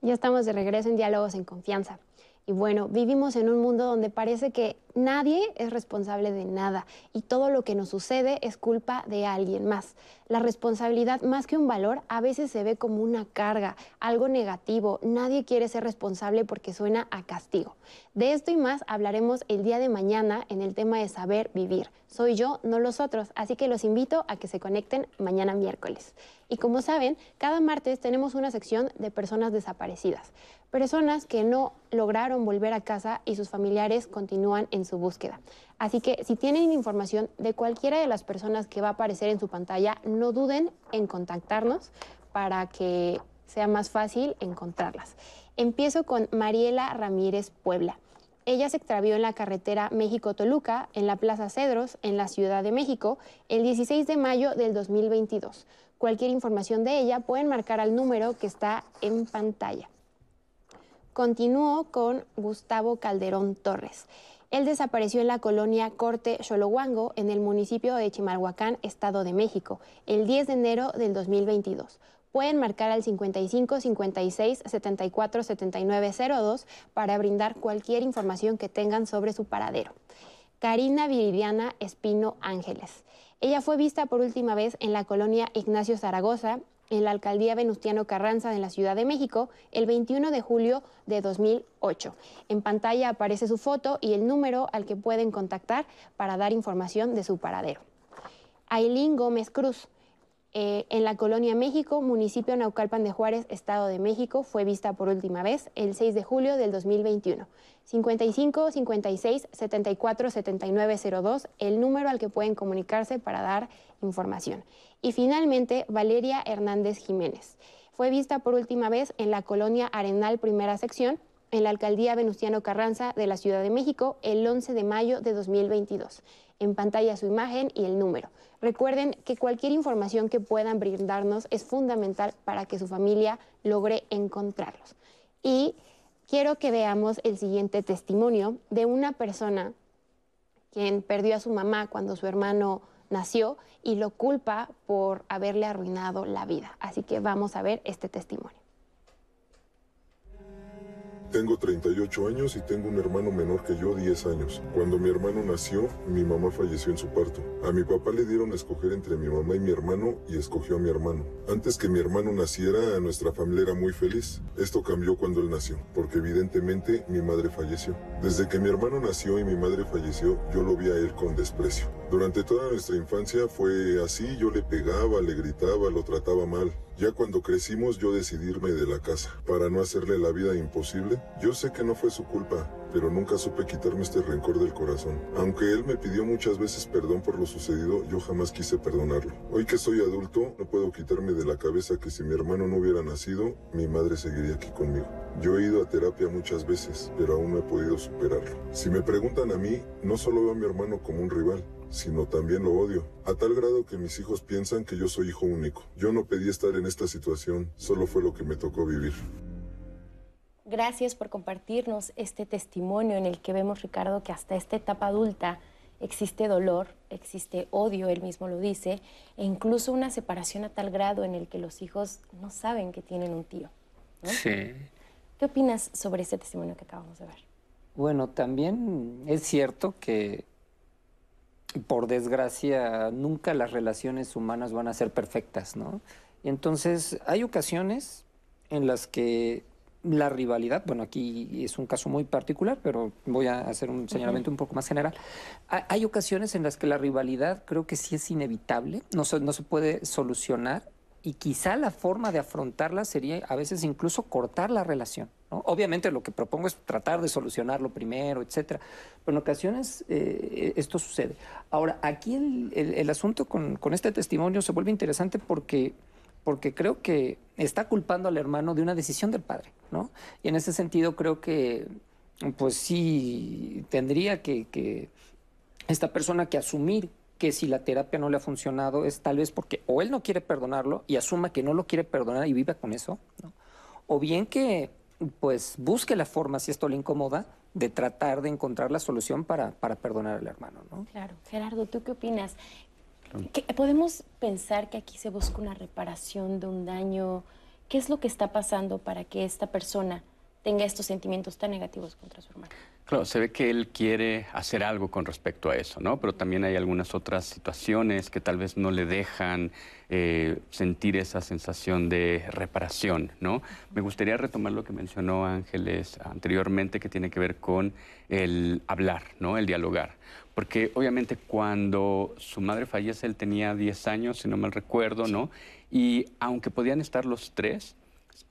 Ya estamos de regreso en Diálogos en Confianza. Y bueno, vivimos en un mundo donde parece que nadie es responsable de nada y todo lo que nos sucede es culpa de alguien más. La responsabilidad, más que un valor, a veces se ve como una carga, algo negativo. Nadie quiere ser responsable porque suena a castigo. De esto y más hablaremos el día de mañana en el tema de saber vivir. Soy yo, no los otros, así que los invito a que se conecten mañana miércoles. Y como saben, cada martes tenemos una sección de personas desaparecidas personas que no lograron volver a casa y sus familiares continúan en su búsqueda. Así que si tienen información de cualquiera de las personas que va a aparecer en su pantalla, no duden en contactarnos para que sea más fácil encontrarlas. Empiezo con Mariela Ramírez Puebla. Ella se extravió en la carretera México-Toluca, en la Plaza Cedros, en la Ciudad de México, el 16 de mayo del 2022. Cualquier información de ella pueden marcar al número que está en pantalla. Continuó con Gustavo Calderón Torres. Él desapareció en la colonia Corte Xolohuango, en el municipio de Chimalhuacán, Estado de México, el 10 de enero del 2022. Pueden marcar al 55 56 74 79 02 para brindar cualquier información que tengan sobre su paradero. Karina Viridiana Espino Ángeles. Ella fue vista por última vez en la colonia Ignacio Zaragoza, en la alcaldía Venustiano Carranza de la Ciudad de México el 21 de julio de 2008. En pantalla aparece su foto y el número al que pueden contactar para dar información de su paradero. Ailín Gómez Cruz. Eh, en la Colonia México, municipio Naucalpan de Juárez, Estado de México, fue vista por última vez el 6 de julio del 2021. 55 56 74 79 02, el número al que pueden comunicarse para dar información. Y finalmente, Valeria Hernández Jiménez. Fue vista por última vez en la colonia Arenal Primera Sección, en la alcaldía Venustiano Carranza de la Ciudad de México, el 11 de mayo de 2022. En pantalla su imagen y el número. Recuerden que cualquier información que puedan brindarnos es fundamental para que su familia logre encontrarlos. Y quiero que veamos el siguiente testimonio de una persona quien perdió a su mamá cuando su hermano nació y lo culpa por haberle arruinado la vida. Así que vamos a ver este testimonio. Tengo 38 años y tengo un hermano menor que yo, 10 años. Cuando mi hermano nació, mi mamá falleció en su parto. A mi papá le dieron a escoger entre mi mamá y mi hermano y escogió a mi hermano. Antes que mi hermano naciera, nuestra familia era muy feliz. Esto cambió cuando él nació, porque evidentemente mi madre falleció. Desde que mi hermano nació y mi madre falleció, yo lo vi a él con desprecio. Durante toda nuestra infancia fue así, yo le pegaba, le gritaba, lo trataba mal. Ya cuando crecimos yo decidí irme de la casa para no hacerle la vida imposible. Yo sé que no fue su culpa, pero nunca supe quitarme este rencor del corazón. Aunque él me pidió muchas veces perdón por lo sucedido, yo jamás quise perdonarlo. Hoy que soy adulto, no puedo quitarme de la cabeza que si mi hermano no hubiera nacido, mi madre seguiría aquí conmigo. Yo he ido a terapia muchas veces, pero aún no he podido superarlo. Si me preguntan a mí, no solo veo a mi hermano como un rival, sino también lo odio, a tal grado que mis hijos piensan que yo soy hijo único. Yo no pedí estar en esta situación, solo fue lo que me tocó vivir. Gracias por compartirnos este testimonio en el que vemos, Ricardo, que hasta esta etapa adulta existe dolor, existe odio, él mismo lo dice, e incluso una separación a tal grado en el que los hijos no saben que tienen un tío. Sí. ¿Qué opinas sobre este testimonio que acabamos de ver? Bueno, también es cierto que por desgracia, nunca las relaciones humanas van a ser perfectas, ¿no? Y entonces hay ocasiones en las que la rivalidad, bueno, aquí es un caso muy particular, pero voy a hacer un señalamiento un poco más general. Hay ocasiones en las que la rivalidad creo que sí es inevitable, no se, no se puede solucionar y quizá la forma de afrontarla sería a veces incluso cortar la relación. Obviamente lo que propongo es tratar de solucionarlo primero, etcétera. Pero en ocasiones eh, esto sucede. Ahora, aquí el, asunto con, este testimonio se vuelve interesante porque, porque creo que está culpando al hermano de una decisión del padre, ¿no? Y en ese sentido creo que, pues sí, tendría que, esta persona que asumir que si la terapia no le ha funcionado es tal vez porque o él no quiere perdonarlo y asuma que no lo quiere perdonar y viva con eso, o bien que pues busque la forma, si esto le incomoda, de tratar de encontrar la solución para, para perdonar al hermano. ¿no? Claro. Gerardo, ¿tú qué opinas? ¿Podemos pensar que aquí se busca una reparación de un daño? ¿Qué es lo que está pasando para que esta persona tenga estos sentimientos tan negativos contra su hermano? Claro, se ve que él quiere hacer algo con respecto a eso, ¿no? Pero también hay algunas otras situaciones que tal vez no le dejan eh, sentir esa sensación de reparación, ¿no? Me gustaría retomar lo que mencionó Ángeles anteriormente, que tiene que ver con el hablar, ¿no? El dialogar. Porque obviamente cuando su madre fallece, él tenía 10 años, si no mal recuerdo, ¿no? Y aunque podían estar los tres,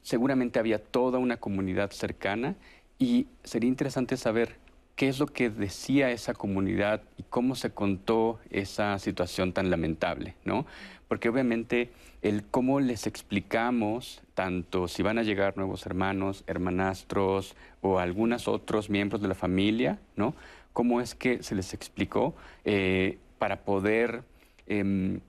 seguramente había toda una comunidad cercana y sería interesante saber qué es lo que decía esa comunidad y cómo se contó esa situación tan lamentable, ¿no? Porque obviamente el cómo les explicamos, tanto si van a llegar nuevos hermanos, hermanastros o algunos otros miembros de la familia, ¿no? Cómo es que se les explicó eh, para poder em,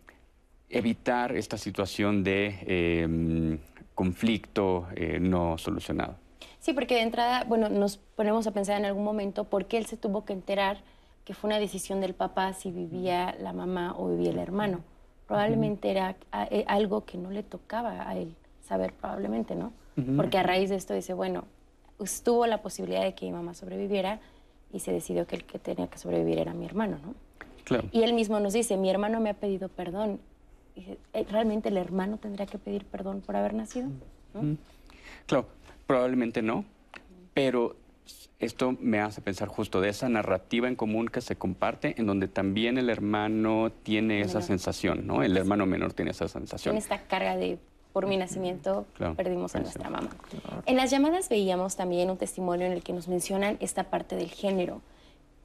evitar esta situación de em, conflicto eh, no solucionado. Sí, porque de entrada, bueno, nos ponemos a pensar en algún momento por qué él se tuvo que enterar que fue una decisión del papá si vivía la mamá o vivía el hermano. Probablemente era eh, algo que no le tocaba a él saber, probablemente, ¿no? Porque a raíz de esto dice, bueno, estuvo la posibilidad de que mi mamá sobreviviera y se decidió que el que tenía que sobrevivir era mi hermano, ¿no? Claro. Y él mismo nos dice, mi hermano me ha pedido perdón. Eh, ¿Realmente el hermano tendría que pedir perdón por haber nacido? Claro, Probablemente no, pero esto me hace pensar justo de esa narrativa en común que se comparte, en donde también el hermano tiene esa sensación, ¿no? El hermano menor tiene esa sensación. Tiene esta carga de, por mi nacimiento, perdimos a nuestra mamá. En las llamadas veíamos también un testimonio en el que nos mencionan esta parte del género.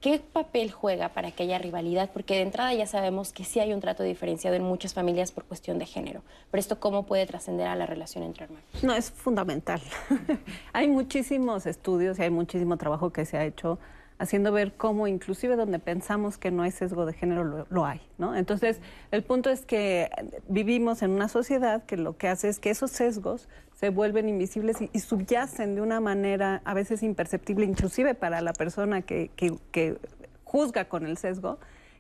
¿Qué papel juega para que haya rivalidad? Porque de entrada ya sabemos que sí hay un trato diferenciado en muchas familias por cuestión de género. Pero esto, ¿cómo puede trascender a la relación entre hermanos? No, es fundamental. hay muchísimos estudios y hay muchísimo trabajo que se ha hecho haciendo ver cómo inclusive donde pensamos que no hay sesgo de género lo, hay, ¿no? Entonces, el punto es que vivimos en una sociedad que lo que hace es que esos sesgos se vuelven invisibles y, subyacen de una manera a veces imperceptible, inclusive para la persona que, juzga con el sesgo,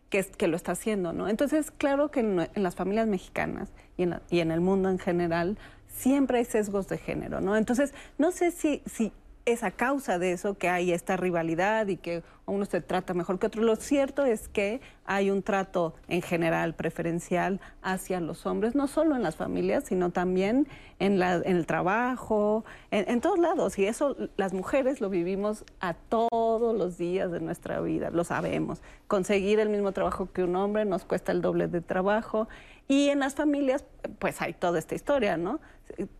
que, es, que lo está haciendo, ¿no? Entonces, claro que en, las familias mexicanas y en, y en, el mundo en general siempre hay sesgos de género, ¿no? Entonces, no sé si, si es a causa de eso que hay esta rivalidad y que uno se trata mejor que otro. Lo cierto es que hay un trato en general preferencial hacia los hombres, no solo en las familias, sino también en, el trabajo, en, todos lados. Y eso las mujeres lo vivimos a todos los días de nuestra vida, lo sabemos. Conseguir el mismo trabajo que un hombre nos cuesta el doble de trabajo. Y en las familias, pues hay toda esta historia, ¿no?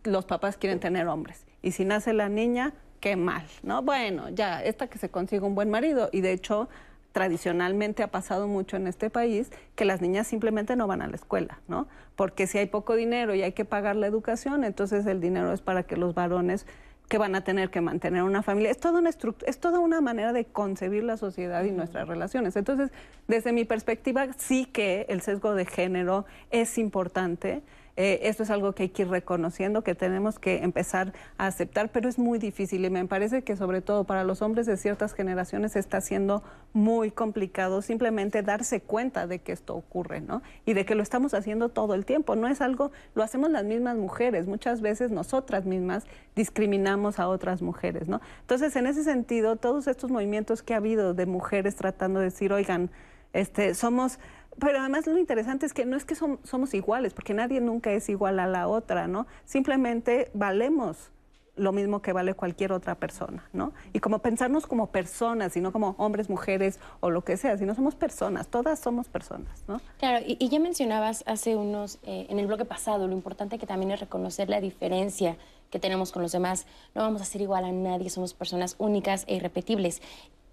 Los papás quieren tener hombres. Y si nace la niña, qué mal, ¿no? Bueno, ya, esta que se consiga un buen marido. Y de hecho, tradicionalmente ha pasado mucho en este país que las niñas simplemente no van a la escuela, ¿no? Porque si hay poco dinero y hay que pagar la educación, entonces el dinero es para que los varones que van a tener que mantener una familia. Es toda una, es toda una manera de concebir la sociedad y nuestras relaciones. Entonces, desde mi perspectiva, sí que el sesgo de género es importante. Eh, esto es algo que hay que ir reconociendo, que tenemos que empezar a aceptar, pero es muy difícil y me parece que sobre todo para los hombres de ciertas generaciones está siendo muy complicado simplemente darse cuenta de que esto ocurre, ¿no? Y de que lo estamos haciendo todo el tiempo. No es algo, lo hacemos las mismas mujeres. Muchas veces nosotras mismas discriminamos a otras mujeres, ¿no? Entonces, en ese sentido, todos estos movimientos que ha habido de mujeres tratando de decir, oigan, este, somos pero además lo interesante es que no es que somos iguales, porque nadie nunca es igual a la otra, ¿no? Simplemente valemos lo mismo que vale cualquier otra persona, ¿no? Y como pensarnos como personas, y no como hombres, mujeres o lo que sea, sino somos personas, todas somos personas, ¿no? Claro, y, ya mencionabas hace unos, eh, en el bloque pasado, lo importante que también es reconocer la diferencia que tenemos con los demás. No vamos a ser igual a nadie, somos personas únicas e irrepetibles.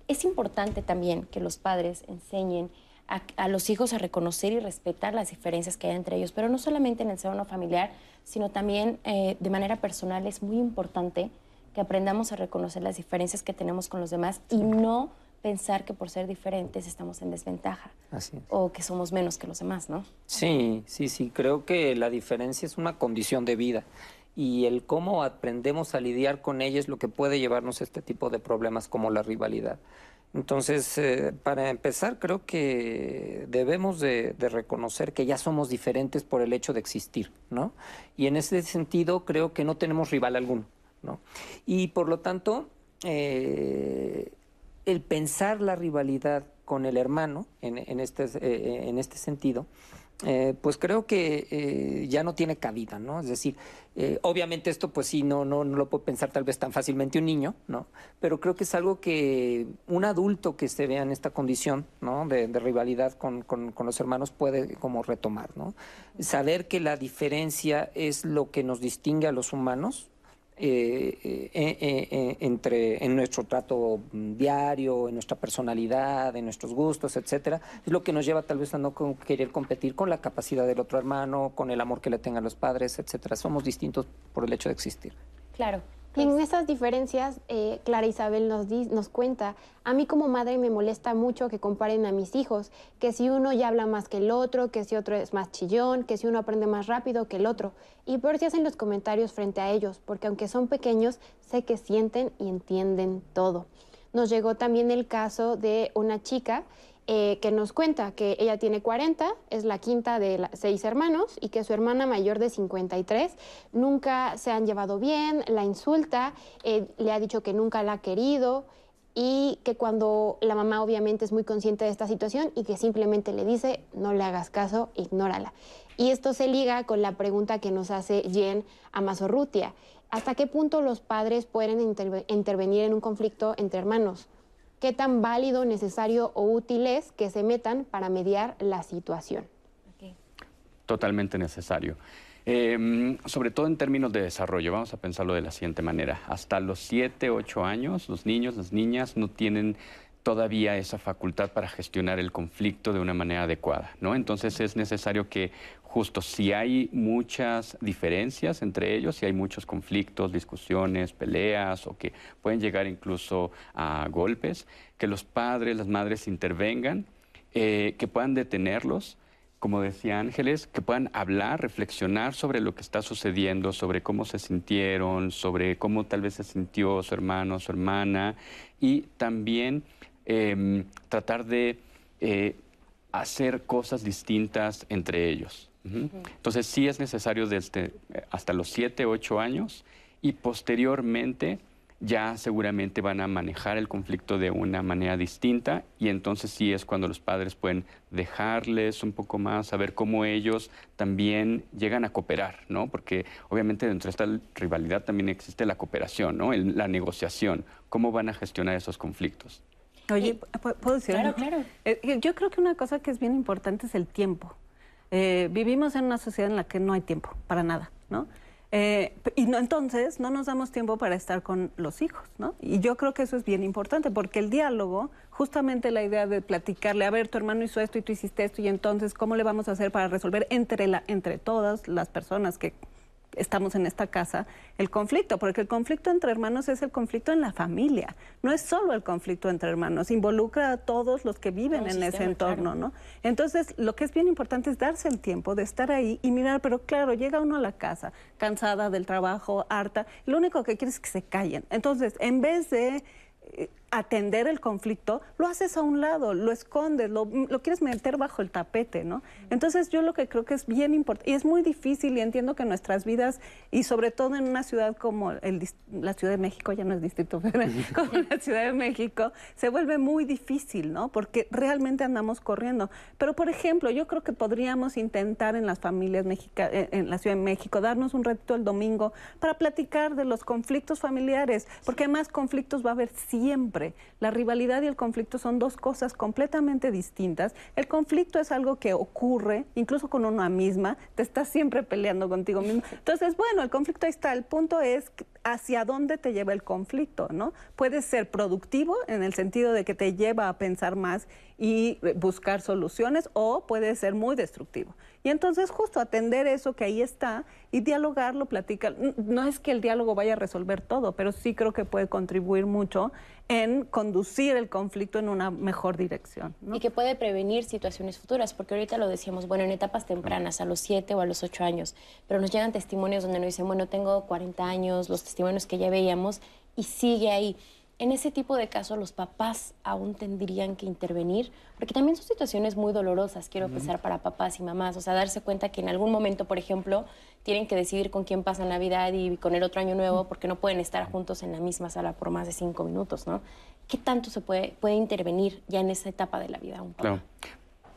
Es importante también que los padres enseñen a, los hijos a reconocer y respetar las diferencias que hay entre ellos, pero no solamente en el seno familiar, sino también eh, de manera personal es muy importante que aprendamos a reconocer las diferencias que tenemos con los demás y no pensar que por ser diferentes estamos en desventaja o que somos menos que los demás, ¿no? Sí, sí, sí, creo que la diferencia es una condición de vida y el cómo aprendemos a lidiar con ella es lo que puede llevarnos a este tipo de problemas como la rivalidad. Entonces, eh, para empezar, creo que debemos de, reconocer que ya somos diferentes por el hecho de existir, ¿no? Y en ese sentido, creo que no tenemos rival alguno, ¿no? Y por lo tanto, eh, el pensar la rivalidad con el hermano, en, este, eh, en este sentido, eh, pues creo que eh, ya no tiene cabida, ¿no? Es decir, eh, obviamente esto pues sí, no, no, no lo puede pensar tal vez tan fácilmente un niño, ¿no? Pero creo que es algo que un adulto que se vea en esta condición, ¿no? De, rivalidad con, con, los hermanos puede como retomar, ¿no? Saber que la diferencia es lo que nos distingue a los humanos, eh, eh, eh, entre, en nuestro trato diario, en nuestra personalidad, en nuestros gustos, etcétera, es lo que nos lleva tal vez a no querer competir con la capacidad del otro hermano, con el amor que le tengan los padres, etcétera. Somos distintos por el hecho de existir. Claro. Y en esas diferencias, eh, Clara Isabel nos, nos cuenta, a mí como madre me molesta mucho que comparen a mis hijos, que si uno ya habla más que el otro, que si otro es más chillón, que si uno aprende más rápido que el otro. Y por si hacen los comentarios frente a ellos, porque aunque son pequeños, sé que sienten y entienden todo. Nos llegó también el caso de una chica eh, que nos cuenta que ella tiene 40, es la quinta de seis hermanos y que su hermana mayor de 53 nunca se han llevado bien, la insulta, eh, le ha dicho que nunca la ha querido y que cuando la mamá obviamente es muy consciente de esta situación y que simplemente le dice no le hagas caso, ignórala. Y esto se liga con la pregunta que nos hace Jen Amazorrutia. ¿Hasta qué punto los padres pueden intervenir en un conflicto entre hermanos? Qué tan válido, necesario o útil es que se metan para mediar la situación. Totalmente necesario. Em, sobre todo en términos de desarrollo, vamos a pensarlo de la siguiente manera. Hasta los 7, 8 años, los niños, las niñas no tienen todavía esa facultad para gestionar el conflicto de una manera adecuada, ¿no? Entonces es necesario que justo si hay muchas diferencias entre ellos, si hay muchos conflictos, discusiones, peleas o que pueden llegar incluso a golpes, que los padres, las madres intervengan, eh, que puedan detenerlos, como decía Ángeles, que puedan hablar, reflexionar sobre lo que está sucediendo, sobre cómo se sintieron, sobre cómo tal vez se sintió su hermano, su hermana, y también Em, tratar de eh, hacer cosas distintas entre ellos. Entonces sí es necesario desde eh, hasta los 7, 8 años y posteriormente ya seguramente van a manejar el conflicto de una manera distinta y entonces sí es cuando los padres pueden dejarles un poco más, saber cómo ellos también llegan a cooperar, ¿no? Porque obviamente dentro de esta rivalidad también existe la cooperación, ¿no? la negociación, cómo van a gestionar esos conflictos. Oye, ¿puedo decir Claro, claro. Eh, yo creo que una cosa que es bien importante es el tiempo. Eh, vivimos en una sociedad en la que no hay tiempo para nada, ¿no? Eh, y no, entonces no nos damos tiempo para estar con los hijos, ¿no? Y yo creo que eso es bien importante, porque el diálogo, justamente la idea de platicarle, a ver, tu hermano hizo esto y tú hiciste esto, y entonces, ¿cómo le vamos a hacer para resolver entre, la, entre todas las personas que estamos en esta casa, el conflicto, porque el conflicto entre hermanos es el conflicto en la familia, no es solo el conflicto entre hermanos, involucra a todos los que viven en ese entorno, ¿no? Entonces, lo que es bien importante es darse el tiempo de estar ahí y mirar, pero claro, llega uno a la casa cansada del trabajo, harta, lo único que quiere es que se callen. Entonces, en vez de eh, atender el conflicto, lo haces a un lado, lo escondes, lo, lo, quieres meter bajo el tapete, ¿no? Entonces yo lo que creo que es bien importante, y es muy difícil, y entiendo que nuestras vidas, y sobre todo en una ciudad como el, la Ciudad de México, ya no es Distrito Federal, como la Ciudad de México, se vuelve muy difícil, ¿no? Porque realmente andamos corriendo. Pero, por ejemplo, yo creo que podríamos intentar en las familias mexicanas, en la Ciudad de México, darnos un ratito el domingo para platicar de los conflictos familiares, porque además conflictos va a haber siempre la rivalidad y el conflicto son dos cosas completamente distintas. El conflicto es algo que ocurre, incluso con una misma, te estás siempre peleando contigo mismo. Entonces, bueno, el conflicto ahí está. El punto es hacia dónde te lleva el conflicto, ¿no? Puede ser productivo en el sentido de que te lleva a pensar más y buscar soluciones o puede ser muy destructivo. Y entonces justo atender eso que ahí está y dialogarlo, platicar. No es que el diálogo vaya a resolver todo, pero sí creo que puede contribuir mucho en conducir el conflicto en una mejor dirección. Y que puede prevenir situaciones futuras, porque ahorita lo decíamos, bueno, en etapas tempranas, a los 7 o a los 8 años, pero nos llegan testimonios donde nos dicen, bueno, tengo 40 años, los testimonios que ya veíamos, y sigue ahí. En ese tipo de casos los papás aún tendrían que intervenir, porque también son situaciones muy dolorosas, quiero pensar, para papás y mamás, o sea, darse cuenta que en algún momento, por ejemplo, tienen que decidir con quién pasan Navidad y con el otro año nuevo, porque no pueden estar juntos en la misma sala por más de cinco minutos, ¿no? ¿Qué tanto se puede, puede intervenir ya en esa etapa de la vida un Claro.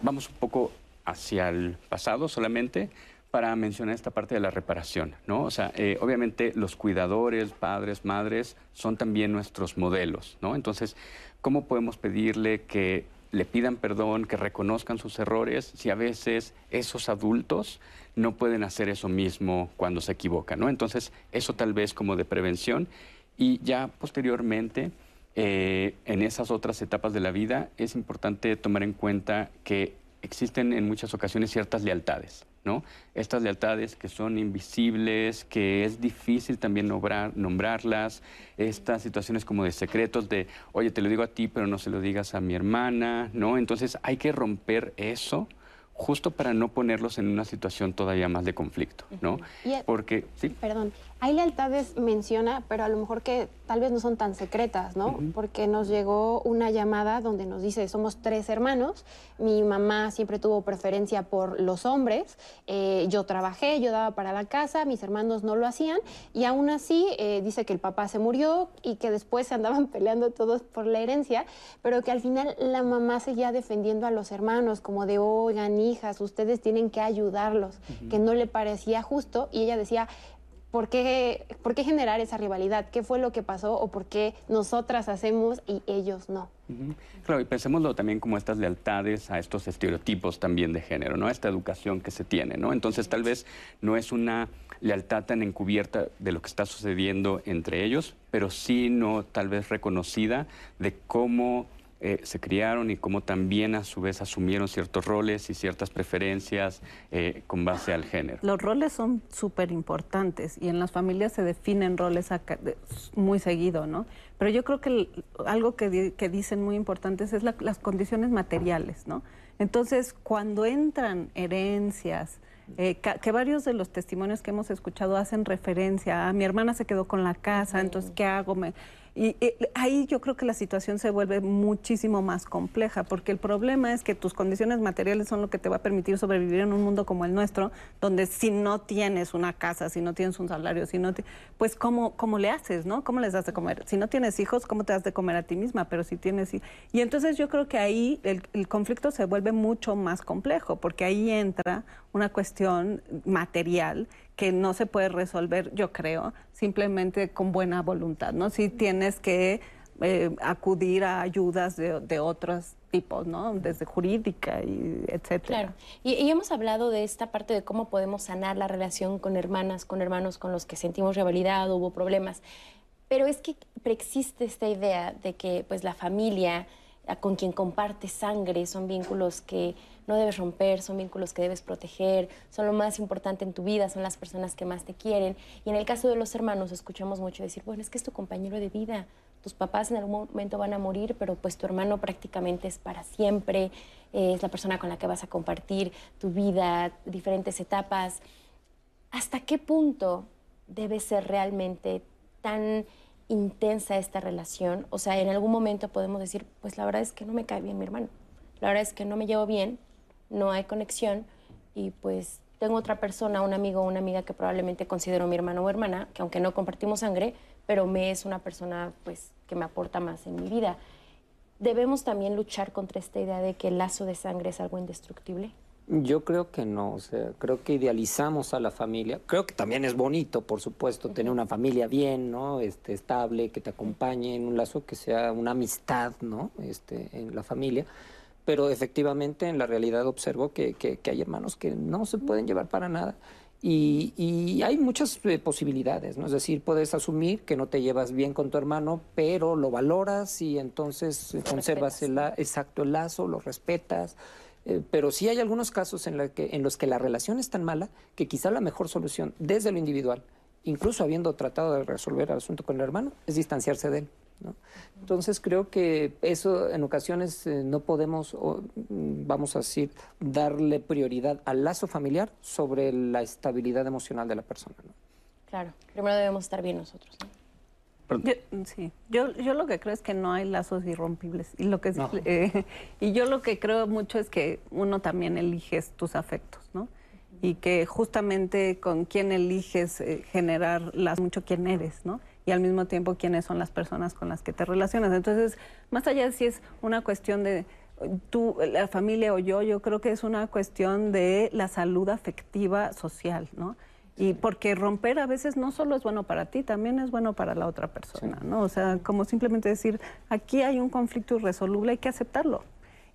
Vamos un poco hacia el pasado solamente para mencionar esta parte de la reparación, ¿no? O sea, eh, obviamente los cuidadores, padres, madres, son también nuestros modelos, ¿no? Entonces, ¿cómo podemos pedirle que le pidan perdón, que reconozcan sus errores, si a veces esos adultos no pueden hacer eso mismo cuando se equivocan, ¿no? Entonces, eso tal vez como de prevención y ya posteriormente, eh, en esas otras etapas de la vida, es importante tomar en cuenta que existen en muchas ocasiones ciertas lealtades, ¿no? Estas lealtades que son invisibles, que es difícil también nombrar, nombrarlas, estas situaciones como de secretos de, oye, te lo digo a ti, pero no se lo digas a mi hermana, ¿no? Entonces hay que romper eso justo para no ponerlos en una situación todavía más de conflicto, ¿no? Porque, sí. Perdón, hay lealtades, menciona, pero a lo mejor que tal vez no son tan secretas, ¿no? Porque nos llegó una llamada donde nos dice, somos tres hermanos, mi mamá siempre tuvo preferencia por los hombres, eh, yo trabajé, yo daba para la casa, mis hermanos no lo hacían, y aún así eh, dice que el papá se murió y que después se andaban peleando todos por la herencia, pero que al final la mamá seguía defendiendo a los hermanos, como de, oigan, hijas, ustedes tienen que ayudarlos, que no le parecía justo, y ella decía, ¿Por qué, ¿Por qué generar esa rivalidad? ¿Qué fue lo que pasó o por qué nosotras hacemos y ellos no? Claro, y pensémoslo también como estas lealtades a estos estereotipos también de género, ¿no? Esta educación que se tiene, ¿no? Entonces tal vez no es una lealtad tan encubierta de lo que está sucediendo entre ellos, pero sí no tal vez reconocida de cómo eh, se criaron y cómo también a su vez asumieron ciertos roles y ciertas preferencias eh, con base al género. Los roles son súper importantes y en las familias se definen roles muy seguido, ¿no? Pero yo creo que algo que, dicen muy importantes es las condiciones materiales, ¿no? Entonces, cuando entran herencias, eh, que varios de los testimonios que hemos escuchado hacen referencia a mi hermana se quedó con la casa, entonces, ¿qué hago? Me, Y, ahí yo creo que la situación se vuelve muchísimo más compleja, porque el problema es que tus condiciones materiales son lo que te va a permitir sobrevivir en un mundo como el nuestro, donde si no tienes una casa, si no tienes un salario, si no pues ¿cómo, cómo le haces, ¿no? ¿Cómo les das de comer? Si no tienes hijos, ¿cómo te das de comer a ti misma? Pero si tienes... Y entonces yo creo que ahí el conflicto se vuelve mucho más complejo, porque ahí entra una cuestión material que no se puede resolver, yo creo, simplemente con buena voluntad, ¿no? Si tienes que eh, acudir a ayudas de, otros tipos, ¿no? Desde jurídica y etcétera. Claro. Y, hemos hablado de esta parte de cómo podemos sanar la relación con hermanas, con hermanos con los que sentimos rivalidad, hubo problemas. Pero es que preexiste esta idea de que pues la familia con quien compartes sangre son vínculos que no debes romper, son vínculos que debes proteger, son lo más importante en tu vida, son las personas que más te quieren. Y en el caso de los hermanos escuchamos mucho decir, bueno, es que es tu compañero de vida, tus papás en algún momento van a morir, pero pues tu hermano prácticamente es para siempre, eh, es la persona con la que vas a compartir tu vida, diferentes etapas. ¿Hasta qué punto debe ser realmente tan intensa esta relación? O sea, en algún momento podemos decir, pues la verdad es que no me cae bien mi hermano, la verdad es que no me llevo bien, no hay conexión y pues tengo otra persona, un amigo o una amiga que probablemente considero mi hermano o hermana, que aunque no compartimos sangre, pero me es una persona pues que me aporta más en mi vida. ¿Debemos también luchar contra esta idea de que el lazo de sangre es algo indestructible? Yo creo que no, o sea, creo que idealizamos a la familia. Creo que también es bonito, por supuesto, tener una familia bien, ¿no? Este, estable, que te acompañe en un lazo que sea una amistad, ¿no? Este, en la familia pero efectivamente en la realidad observo que, hay hermanos que no se pueden llevar para nada. Y, hay muchas eh, posibilidades, ¿no? Es decir, puedes asumir que no te llevas bien con tu hermano, pero lo valoras y entonces conservas el, exacto el lazo, lo respetas. Eh, pero sí hay algunos casos en, la que, en los que la relación es tan mala que quizá la mejor solución desde lo individual, incluso habiendo tratado de resolver el asunto con el hermano, es distanciarse de él. Entonces creo que eso en ocasiones eh, no podemos, mm, vamos a decir, darle prioridad al lazo familiar sobre la estabilidad emocional de la persona. Claro, primero debemos estar bien nosotros. Yo, sí, yo, yo lo que creo es que no hay lazos irrompibles. Y, lo que, eh, y yo lo que creo mucho es que uno también eliges tus afectos, ¿no? Y que justamente con quién eliges eh, generar las mucho quién eres, ¿no? Y al mismo tiempo quiénes son las personas con las que te relacionas. Entonces, más allá de si es una cuestión de tú, la familia o yo, yo creo que es una cuestión de la salud afectiva social, ¿no? Y porque romper a veces no solo es bueno para ti, también es bueno para la otra persona, ¿no? O sea, como simplemente decir, aquí hay un conflicto irresoluble, hay que aceptarlo.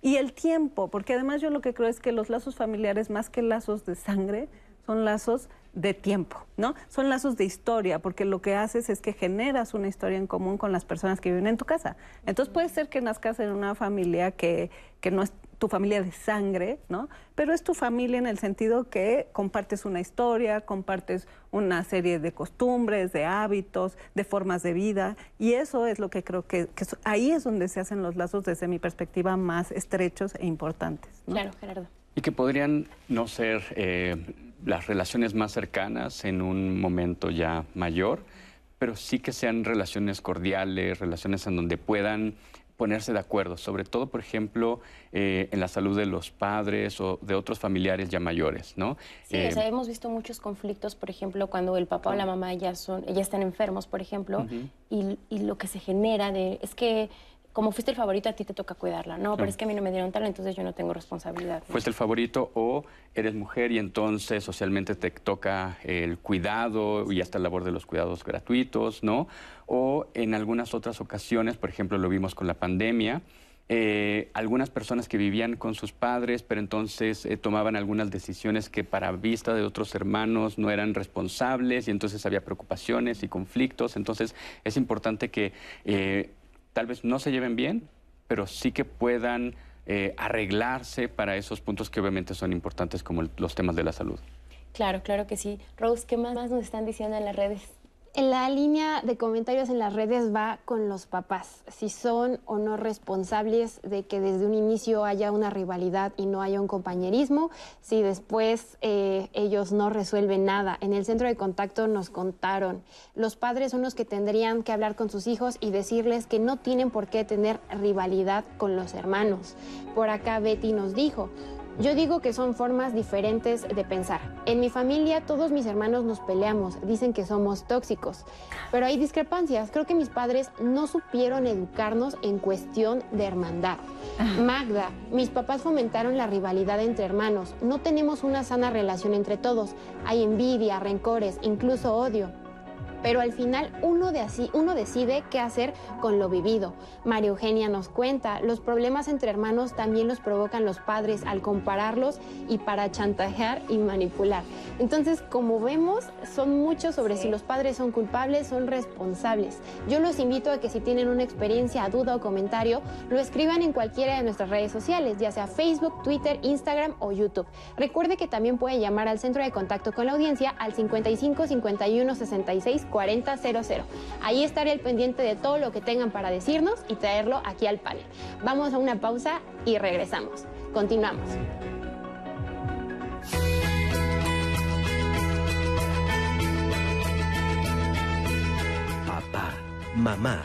Y el tiempo, porque además yo lo que creo es que los lazos familiares, más que lazos de sangre, son lazos de tiempo, ¿no? Son lazos de historia, porque lo que haces es que generas una historia en común con las personas que viven en tu casa. Entonces puede ser que nazcas en una familia que, que no es tu familia de sangre, ¿no? Pero es tu familia en el sentido que compartes una historia, compartes una serie de costumbres, de hábitos, de formas de vida, y eso es lo que creo que, ahí es donde se hacen los lazos desde mi perspectiva más estrechos e importantes. Claro, Gerardo. Y que podrían no ser eh, las relaciones más cercanas en un momento ya mayor, pero sí que sean relaciones cordiales, relaciones en donde puedan ponerse de acuerdo, sobre todo, por ejemplo, eh, en la salud de los padres o de otros familiares ya mayores, ¿no? Sí, o sea, eh, hemos visto muchos conflictos, por ejemplo, cuando el papá o la mamá ya son, ya están enfermos, por ejemplo, y, y, lo que se genera de, es que como fuiste el favorito, a ti te toca cuidarla. No, pero es que a mí no me dieron tal, entonces yo no tengo responsabilidad. Fuiste el favorito o eres mujer y entonces socialmente te toca el cuidado y hasta la labor de los cuidados gratuitos, ¿no? O en algunas otras ocasiones, por ejemplo, lo vimos con la pandemia, eh, algunas personas que vivían con sus padres, pero entonces eh, tomaban algunas decisiones que para vista de otros hermanos no eran responsables y entonces había preocupaciones y conflictos. Entonces es importante que eh, tal vez no se lleven bien, pero sí que puedan eh, arreglarse para esos puntos que obviamente son importantes como los temas de la salud. Claro, claro que sí. Rose, ¿qué más nos están diciendo en las redes? La línea de comentarios en las redes va con los papás, si son o no responsables de que desde un inicio haya una rivalidad y no haya un compañerismo, si después eh, ellos no resuelven nada. En el centro de contacto nos contaron, los padres son los que tendrían que hablar con sus hijos y decirles que no tienen por qué tener rivalidad con los hermanos. Por acá Betty nos dijo, yo digo que son formas diferentes de pensar. En mi familia todos mis hermanos nos peleamos, dicen que somos tóxicos, pero hay discrepancias. Creo que mis padres no supieron educarnos en cuestión de hermandad. Magda, mis papás fomentaron la rivalidad entre hermanos. No tenemos una sana relación entre todos. Hay envidia, rencores, incluso odio pero al final uno, de así, uno decide qué hacer con lo vivido. María Eugenia nos cuenta, los problemas entre hermanos también los provocan los padres al compararlos y para chantajear y manipular. Entonces, como vemos, son muchos sobre si los padres son culpables, son responsables. Yo los invito a que si tienen una experiencia, duda o comentario, lo escriban en cualquiera de nuestras redes sociales, ya sea Facebook, Twitter, Instagram o YouTube. Recuerde que también pueden llamar al centro de contacto con la audiencia al 55 51 66 4000. Ahí estaré al pendiente de todo lo que tengan para decirnos y traerlo aquí al panel. Vamos a una pausa y regresamos. Continuamos. Papá, mamá.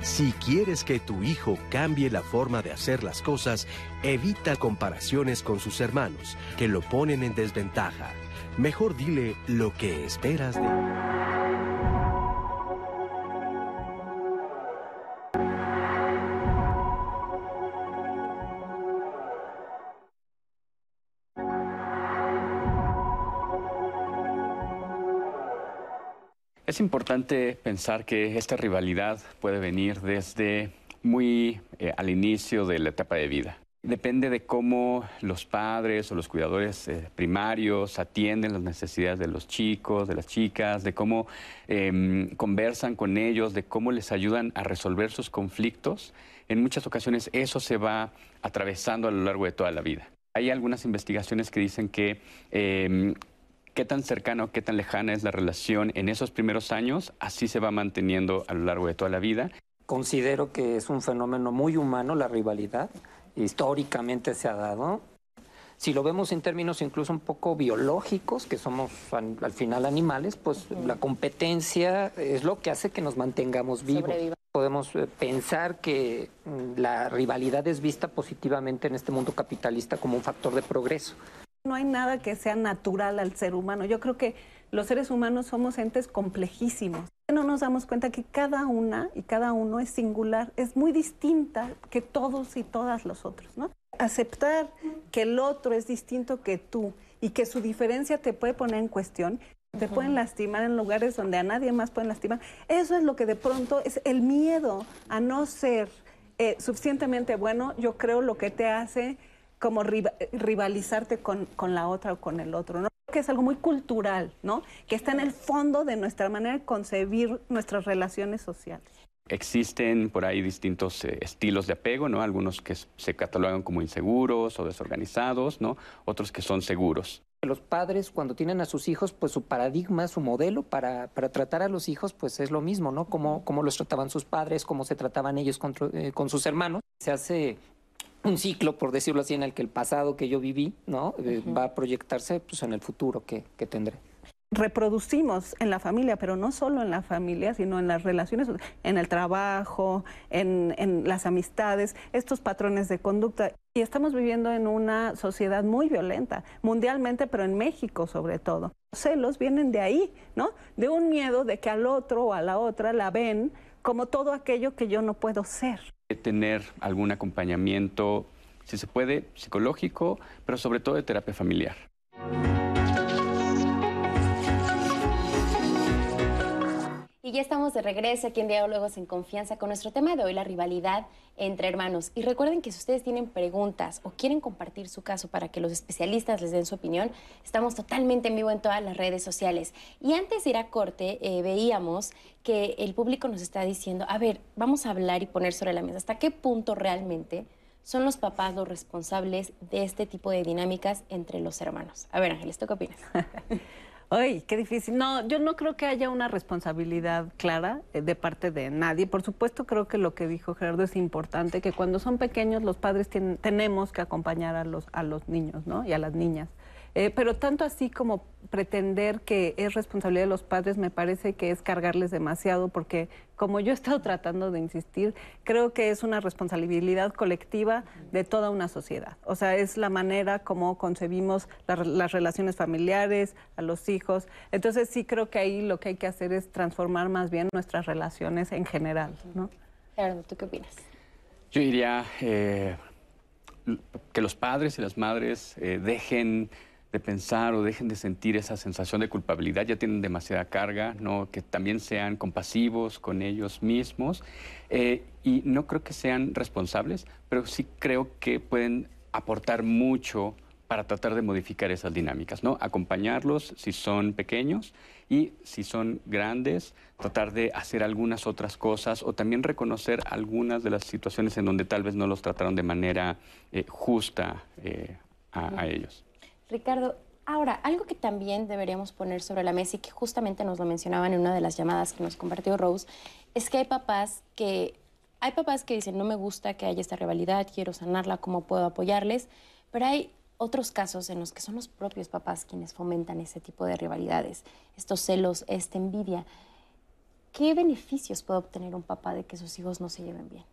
Si quieres que tu hijo cambie la forma de hacer las cosas, evita comparaciones con sus hermanos, que lo ponen en desventaja. Mejor dile lo que esperas de... Es importante pensar que esta rivalidad puede venir desde muy eh, al inicio de la etapa de vida. Depende de cómo los padres o los cuidadores eh, primarios atienden las necesidades de los chicos, de las chicas, de cómo em, conversan con ellos, de cómo les ayudan a resolver sus conflictos. En muchas ocasiones eso se va atravesando a lo largo de toda la vida. Hay algunas investigaciones que dicen que em, qué tan cercana o qué tan lejana es la relación en esos primeros años, así se va manteniendo a lo largo de toda la vida. Considero que es un fenómeno muy humano la rivalidad, históricamente se ha dado. Si lo vemos en términos incluso un poco biológicos, que somos al final animales, pues la competencia es lo que hace que nos mantengamos vivos. Podemos eh, pensar que mm, la rivalidad es vista positivamente en este mundo capitalista como un factor de progreso. No hay nada que sea natural al ser humano. Yo creo que los seres humanos somos entes complejísimos. No nos damos cuenta que cada una y cada uno es singular, es muy distinta que todos y todas los otros, ¿no? Aceptar que el otro es distinto que tú y que su diferencia te puede poner en cuestión, te pueden lastimar en lugares donde a nadie más pueden lastimar. Eso es lo que de pronto es el miedo a no ser eh, suficientemente bueno, yo creo lo que te hace como rivalizarte con, con, la otra o con el otro, ¿no? Que es algo muy cultural, ¿no? Que está en el fondo de nuestra manera de concebir nuestras relaciones sociales. Existen por ahí distintos eh, estilos de apego, ¿no? Algunos que se catalogan como inseguros o desorganizados, ¿no? Otros que son seguros. Los padres cuando tienen a sus hijos, pues su paradigma, su modelo para, para tratar a los hijos, pues es lo mismo, ¿no? Cómo, cómo los trataban sus padres, cómo se trataban ellos con, eh, con sus hermanos. Se hace un ciclo, por decirlo así, en el que el pasado que yo viví, ¿no? Eh, va a proyectarse pues, en el futuro que, tendré reproducimos en la familia, pero no solo en la familia, sino en las relaciones, en el trabajo, en, en, las amistades, estos patrones de conducta. Y estamos viviendo en una sociedad muy violenta, mundialmente, pero en México sobre todo. Los celos vienen de ahí, ¿no? De un miedo de que al otro o a la otra la ven como todo aquello que yo no puedo ser tener algún acompañamiento, si se puede, psicológico, pero sobre todo de terapia familiar. Y ya estamos de regreso aquí en Diálogos en Confianza con nuestro tema de hoy, la rivalidad entre hermanos. Y recuerden que si ustedes tienen preguntas o quieren compartir su caso para que los especialistas les den su opinión, estamos totalmente en vivo en todas las redes sociales. Y antes de ir a corte, eh, veíamos que el público nos está diciendo, a ver, vamos a hablar y poner sobre la mesa hasta qué punto realmente son los papás los responsables de este tipo de dinámicas entre los hermanos. A ver, Ángeles, ¿tú qué opinas? Ay, qué difícil. No, yo no creo que haya una responsabilidad clara eh, de parte de nadie. Por supuesto, creo que lo que dijo Gerardo es importante, que cuando son pequeños los padres tienen, tenemos que acompañar a los, a los niños ¿no? y a las niñas. Eh, pero tanto así como pretender que es responsabilidad de los padres me parece que es cargarles demasiado porque como yo he estado tratando de insistir, creo que es una responsabilidad colectiva de toda una sociedad. O sea, es la manera como concebimos las relaciones familiares, a los hijos. Entonces sí creo que ahí lo que hay que hacer es transformar más bien nuestras relaciones en general. ¿no? ¿tú qué opinas? Yo diría eh, que los padres y las madres eh, dejen de pensar o dejen de sentir esa sensación de culpabilidad, ya tienen demasiada carga, ¿no? que también sean compasivos con ellos mismos. Eh, y no creo que sean responsables, pero sí creo que pueden aportar mucho para tratar de modificar esas dinámicas, ¿no? Acompañarlos si son pequeños y si son grandes, tratar de hacer algunas otras cosas o también reconocer algunas de las situaciones en donde tal vez no los trataron de manera eh, justa eh, a ellos. Ricardo, ahora, algo que también deberíamos poner sobre la mesa y que justamente nos lo mencionaban en una de las llamadas que nos compartió Rose, es que hay papás que, hay papás que dicen, no me gusta que haya esta rivalidad, quiero sanarla, ¿cómo puedo apoyarles? Pero hay otros casos en los que son los propios papás quienes fomentan ese tipo de rivalidades, estos celos, esta envidia. ¿Qué beneficios puede obtener un papá de que sus hijos no se lleven bien?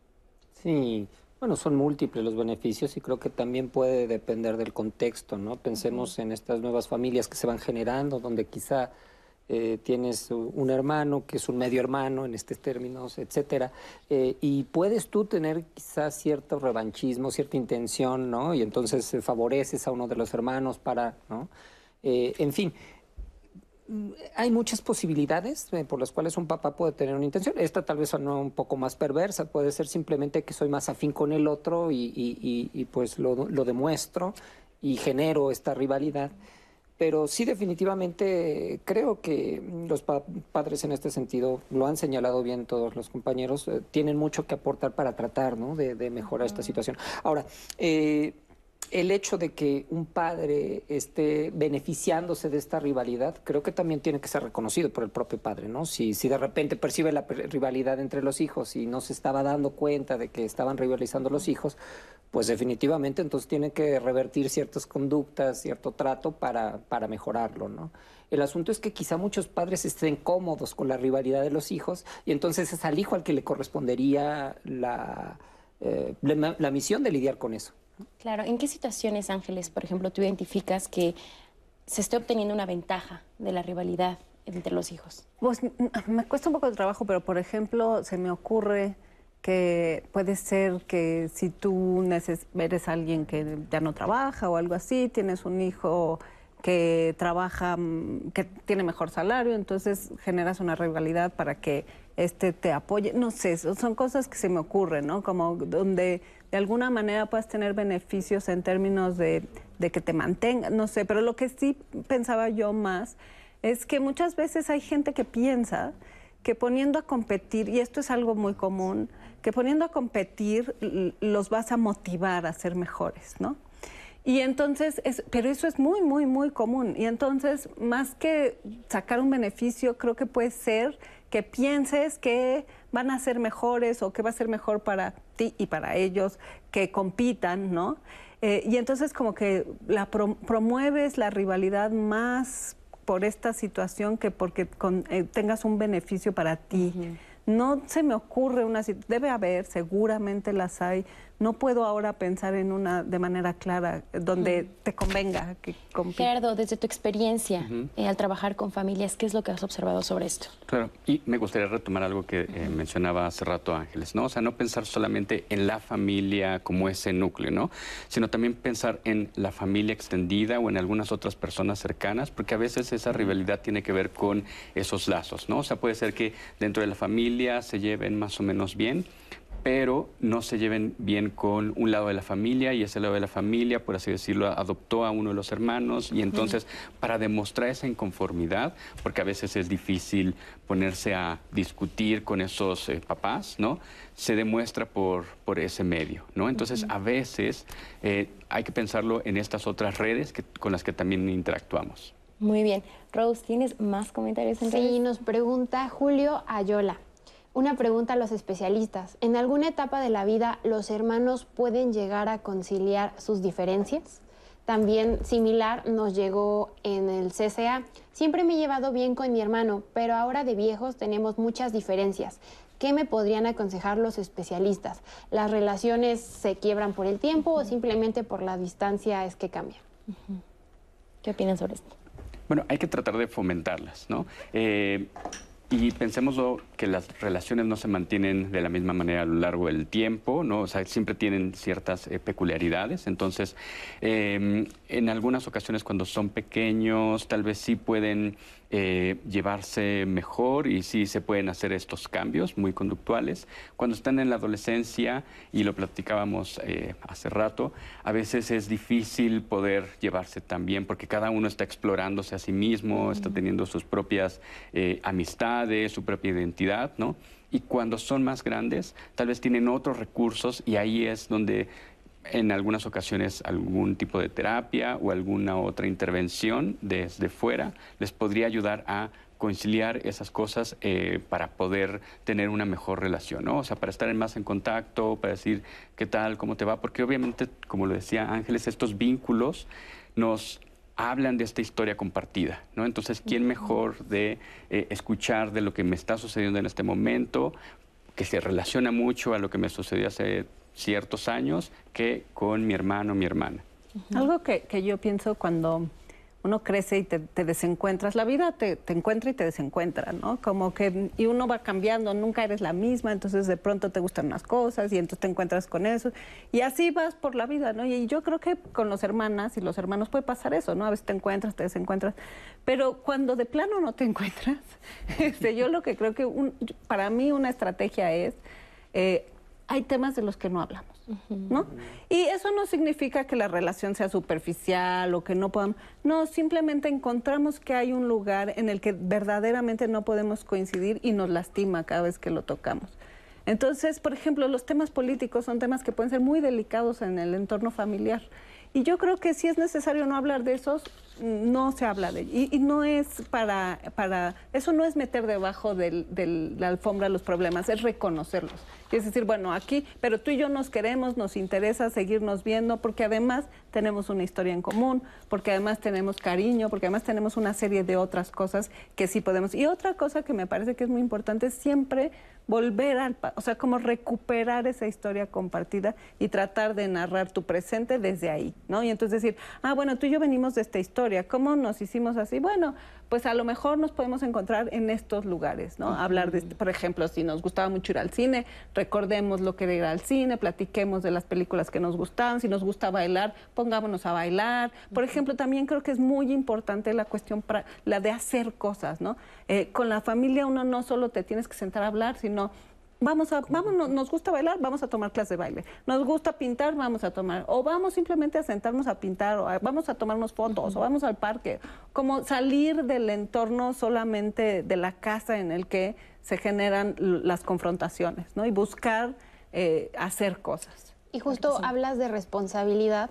Sí, bueno, son múltiples los beneficios y creo que también puede depender del contexto, ¿no? Pensemos en estas nuevas familias que se van generando, donde quizá eh, tienes un hermano que es un medio hermano en estos términos, etcétera, eh, y puedes tú tener quizás cierto revanchismo, cierta intención, ¿no? Y entonces eh, favoreces a uno de los hermanos para, ¿no? en fin, hay muchas posibilidades eh, por las cuales un papá puede tener una intención. Esta tal vez suena un poco más perversa, puede ser simplemente que soy más afín con el otro y, pues lo, demuestro y genero esta rivalidad. Pero sí definitivamente creo que los padres en este sentido, lo han señalado bien todos los compañeros, eh, tienen mucho que aportar para tratar de, mejorar esta situación. Ahora, eh, el hecho de que un padre esté beneficiándose de esta rivalidad, creo que también tiene que ser reconocido por el propio padre, ¿no? Si, si de repente percibe la rivalidad entre los hijos y no se estaba dando cuenta de que estaban rivalizando los hijos, pues definitivamente entonces tiene que revertir ciertas conductas, cierto trato para, para mejorarlo, ¿no? El asunto es que quizá muchos padres estén cómodos con la rivalidad de los hijos y entonces es al hijo al que le correspondería la, eh, la misión de lidiar con eso. Claro, ¿en qué situaciones, Ángeles, por ejemplo, tú identificas que se esté obteniendo una ventaja de la rivalidad entre los hijos? Pues me cuesta un poco de trabajo, pero por ejemplo, se me ocurre que puede ser que si tú eres alguien que ya no trabaja o algo así, tienes un hijo que trabaja, mm, que tiene mejor salario, entonces generas una rivalidad para que este te apoye. No sé, son cosas que se me ocurren, ¿no? Como donde de alguna manera puedas tener beneficios en términos de, que te mantenga, no sé, pero lo que sí pensaba yo más es que muchas veces hay gente que piensa que poniendo a competir, y esto es algo muy común, que poniendo a competir los vas a motivar a ser mejores, ¿no? Y entonces, es, pero eso es muy, muy, muy común. Y entonces, más que sacar un beneficio, creo que puede ser que pienses que van a ser mejores o que va a ser mejor para ti y para ellos, que compitan, ¿no? Eh, y entonces como que la promueves la rivalidad más por esta situación que porque eh, tengas un beneficio para ti. No se me ocurre una debe haber, seguramente las hay, no puedo ahora pensar en una de manera clara donde te convenga que Gerardo, desde tu experiencia eh, al trabajar con familias, ¿qué es lo que has observado sobre esto? Claro, y me gustaría retomar algo que eh, mencionaba hace rato Ángeles, ¿no? O sea, no pensar solamente en la familia como ese núcleo, ¿no? Sino también pensar en la familia extendida o en algunas otras personas cercanas, porque a veces esa rivalidad tiene que ver con esos lazos, ¿no? O sea, puede ser que dentro de la familia se lleven más o menos bien, pero no se lleven bien con un lado de la familia y ese lado de la familia, por así decirlo, adoptó a uno de los hermanos y entonces para demostrar esa inconformidad, porque a veces es difícil ponerse a discutir con esos eh, papás, ¿no? Se demuestra por, por ese medio, ¿no? Entonces a veces eh, hay que pensarlo en estas otras redes con las que también interactuamos. Muy bien. Rose, ¿tienes más comentarios en Sí, nos pregunta Julio Ayola. Una pregunta a los especialistas. ¿En alguna etapa de la vida los hermanos pueden llegar a conciliar sus diferencias? También similar nos llegó en el CCA. Siempre me he llevado bien con mi hermano, pero ahora de viejos tenemos muchas diferencias. ¿Qué me podrían aconsejar los especialistas? ¿Las relaciones se quiebran por el tiempo o simplemente por la distancia es que cambian? ¿Qué opinan sobre esto? Bueno, hay que tratar de fomentarlas, ¿no? Eh, y pensemos que las relaciones no se mantienen de la misma manera a lo largo del tiempo, ¿no? O sea, siempre tienen ciertas eh, peculiaridades. Entonces, em, en algunas ocasiones cuando son pequeños, tal vez sí pueden eh, llevarse mejor y sí se pueden hacer estos cambios muy conductuales. Cuando están en la adolescencia, y lo platicábamos eh, hace rato, a veces es difícil poder llevarse tan bien porque cada uno está explorándose a sí mismo, está teniendo sus propias eh, amistades, su propia identidad, Y cuando son más grandes, tal vez tienen otros recursos y ahí es donde en algunas ocasiones algún tipo de terapia o alguna otra intervención desde fuera les podría ayudar a conciliar esas cosas eh, para poder tener una mejor relación. O sea, para estar más en contacto, para decir qué tal, cómo te va, porque obviamente, como lo decía Ángeles, estos vínculos nos hablan de esta historia compartida, ¿no? Entonces, ¿quién mejor de eh, escuchar de lo que me está sucediendo en este momento, que se relaciona mucho a lo que me sucedió hace ciertos años que con mi hermano o mi hermana. Algo que, yo pienso cuando uno crece y te, desencuentras, la vida te, encuentra y te desencuentra, ¿no? Como que, y uno va cambiando, nunca eres la misma, entonces de pronto te gustan unas cosas y entonces te encuentras con eso, y así vas por la vida, ¿no? Y yo creo que con los hermanas y los hermanos puede pasar eso, ¿no? A veces te encuentras, te desencuentras, pero cuando de plano no te encuentras, este, yo lo que creo que para mí una estrategia es... Eh, hay temas de los que no hablamos, ¿no? Y eso no significa que la relación sea superficial o que no podamos, no, simplemente encontramos que hay un lugar en el que verdaderamente no podemos coincidir y nos lastima cada vez que lo tocamos. Entonces, por ejemplo, los temas políticos son temas que pueden ser muy delicados en el entorno familiar. Y yo creo que si es necesario no hablar de esos, no se habla de ellos. Y, no es para, para, eso no es meter debajo de la alfombra los problemas, es reconocerlos. Es decir, bueno, aquí, pero tú y yo nos queremos, nos interesa seguirnos viendo, porque además tenemos una historia en común, porque además tenemos cariño, porque además tenemos una serie de otras cosas que sí podemos. Y otra cosa que me parece que es muy importante es siempre volver al, o sea, como recuperar esa historia compartida y tratar de narrar tu presente desde ahí, ¿no? Y entonces decir, ah, bueno, tú y yo venimos de esta historia, ¿cómo nos hicimos así? Bueno, pues a lo mejor nos podemos encontrar en estos lugares, ¿no? Hablar de, por ejemplo, si nos gustaba mucho ir al cine, recordemos lo que era ir al cine, platiquemos de las películas que nos gustaban, si nos gusta bailar, pongámonos a bailar. Por ejemplo, también creo que es muy importante la cuestión, para, la de hacer cosas, ¿no? Eh, con la familia uno no solo te tienes que sentar a hablar, sino vamos a, vamos, nos gusta bailar, vamos a tomar clase de baile. Nos gusta pintar, vamos a tomar. O vamos simplemente a sentarnos a pintar, o vamos a tomarnos fotos, o vamos al parque. Como salir del entorno solamente de la casa en el que se generan las confrontaciones, ¿no? Y buscar eh, hacer cosas. Y justo hablas de responsabilidad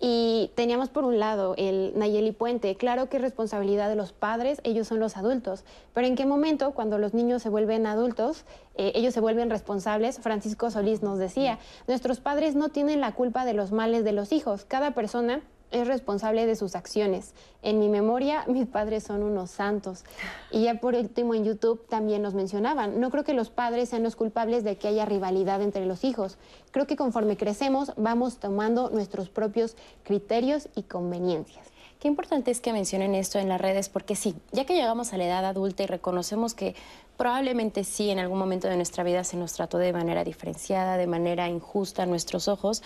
y teníamos por un lado el Nayeli Puente, claro que es responsabilidad de los padres, ellos son los adultos, pero ¿en qué momento cuando los niños se vuelven adultos, eh, ellos se vuelven responsables? Francisco Solís nos decía, nuestros padres no tienen la culpa de los males de los hijos, cada persona es responsable de sus acciones. En mi memoria, mis padres son unos santos. Y ya por último en YouTube también nos mencionaban, no creo que los padres sean los culpables de que haya rivalidad entre los hijos. Creo que conforme crecemos vamos tomando nuestros propios criterios y conveniencias. Qué importante es que mencionen esto en las redes, porque sí, ya que llegamos a la edad adulta y reconocemos que probablemente sí en algún momento de nuestra vida se nos trató de manera diferenciada, de manera injusta a nuestros ojos,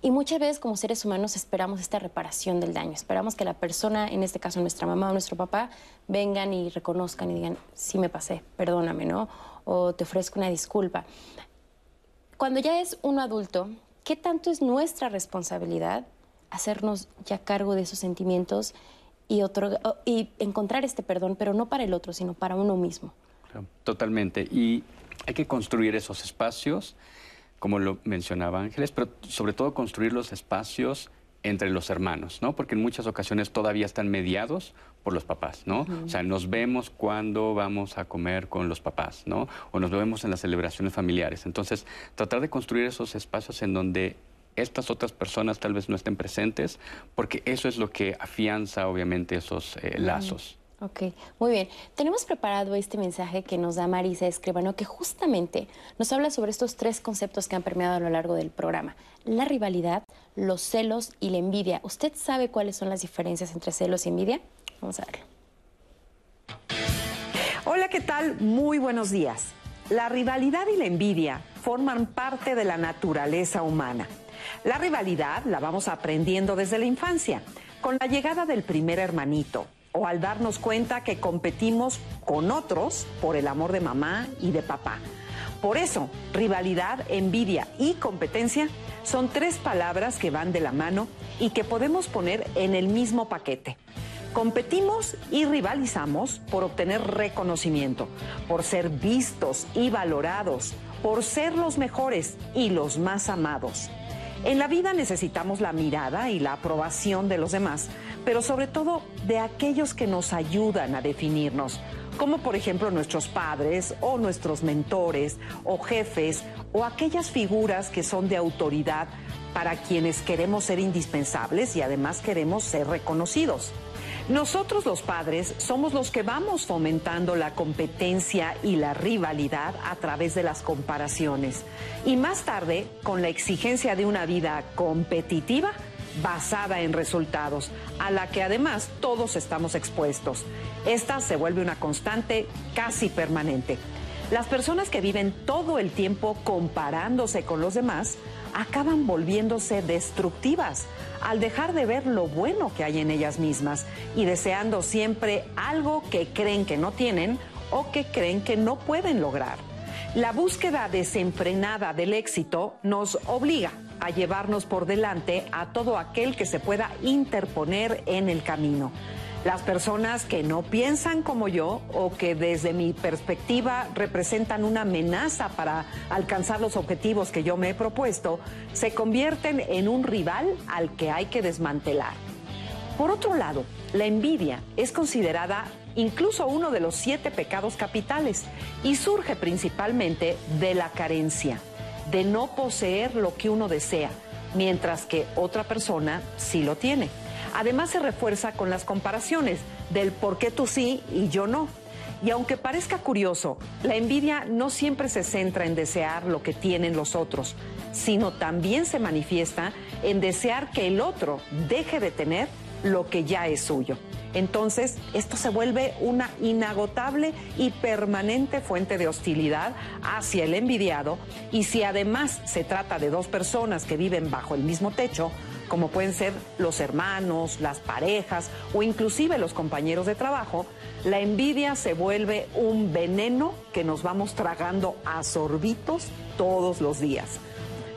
y muchas veces como seres humanos esperamos esta reparación del daño, esperamos que la persona, en este caso nuestra mamá o nuestro papá, vengan y reconozcan y digan, sí me pasé, perdóname, ¿no? O te ofrezco una disculpa. Cuando ya es un adulto, ¿qué tanto es nuestra responsabilidad hacernos ya cargo de esos sentimientos y, otro, y encontrar este perdón, pero no para el otro, sino para uno mismo. Totalmente. Y hay que construir esos espacios, como lo mencionaba Ángeles, pero sobre todo construir los espacios entre los hermanos, ¿no? Porque en muchas ocasiones todavía están mediados por los papás, ¿no? O sea, nos vemos cuando vamos a comer con los papás, ¿no? O nos vemos en las celebraciones familiares. Entonces, tratar de construir esos espacios en donde estas otras personas tal vez no estén presentes, porque eso es lo que afianza, obviamente, esos eh, lazos. Ok, muy bien. Tenemos preparado este mensaje que nos da Marisa Escribano, que justamente nos habla sobre estos tres conceptos que han permeado a lo largo del programa. La rivalidad, los celos y la envidia. ¿Usted sabe cuáles son las diferencias entre celos y envidia? Vamos a verlo. Hola, ¿qué tal? Muy buenos días. La rivalidad y la envidia forman parte de la naturaleza humana. La rivalidad la vamos aprendiendo desde la infancia, con la llegada del primer hermanito, o al darnos cuenta que competimos con otros por el amor de mamá y de papá. Por eso, rivalidad, envidia y competencia son tres palabras que van de la mano y que podemos poner en el mismo paquete. Competimos y rivalizamos por obtener reconocimiento, por ser vistos y valorados, por ser los mejores y los más amados. En la vida necesitamos la mirada y la aprobación de los demás, pero sobre todo de aquellos que nos ayudan a definirnos, como por ejemplo nuestros padres o nuestros mentores o jefes o aquellas figuras que son de autoridad para quienes queremos ser indispensables y además queremos ser reconocidos. Nosotros los padres somos los que vamos fomentando la competencia y la rivalidad a través de las comparaciones. Y más tarde, con la exigencia de una vida competitiva, basada en resultados, a la que además todos estamos expuestos. Esta se vuelve una constante casi permanente. Las personas que viven todo el tiempo comparándose con los demás acaban volviéndose destructivas al dejar de ver lo bueno que hay en ellas mismas y deseando siempre algo que creen que no tienen o que creen que no pueden lograr. La búsqueda desenfrenada del éxito nos obliga a llevarnos por delante a todo aquel que se pueda interponer en el camino. Las personas que no piensan como yo o que desde mi perspectiva representan una amenaza para alcanzar los objetivos que yo me he propuesto, se convierten en un rival al que hay que desmantelar. Por otro lado, la envidia es considerada incluso uno de los siete pecados capitales y surge principalmente de la carencia, de no poseer lo que uno desea, mientras que otra persona sí lo tiene. Además se refuerza con las comparaciones del por qué tú sí y yo no. Y aunque parezca curioso, la envidia no siempre se centra en desear lo que tienen los otros, sino también se manifiesta en desear que el otro deje de tener lo que ya es suyo. Entonces, esto se vuelve una inagotable y permanente fuente de hostilidad hacia el envidiado y si además se trata de dos personas que viven bajo el mismo techo, como pueden ser los hermanos, las parejas o inclusive los compañeros de trabajo, la envidia se vuelve un veneno que nos vamos tragando a sorbitos todos los días.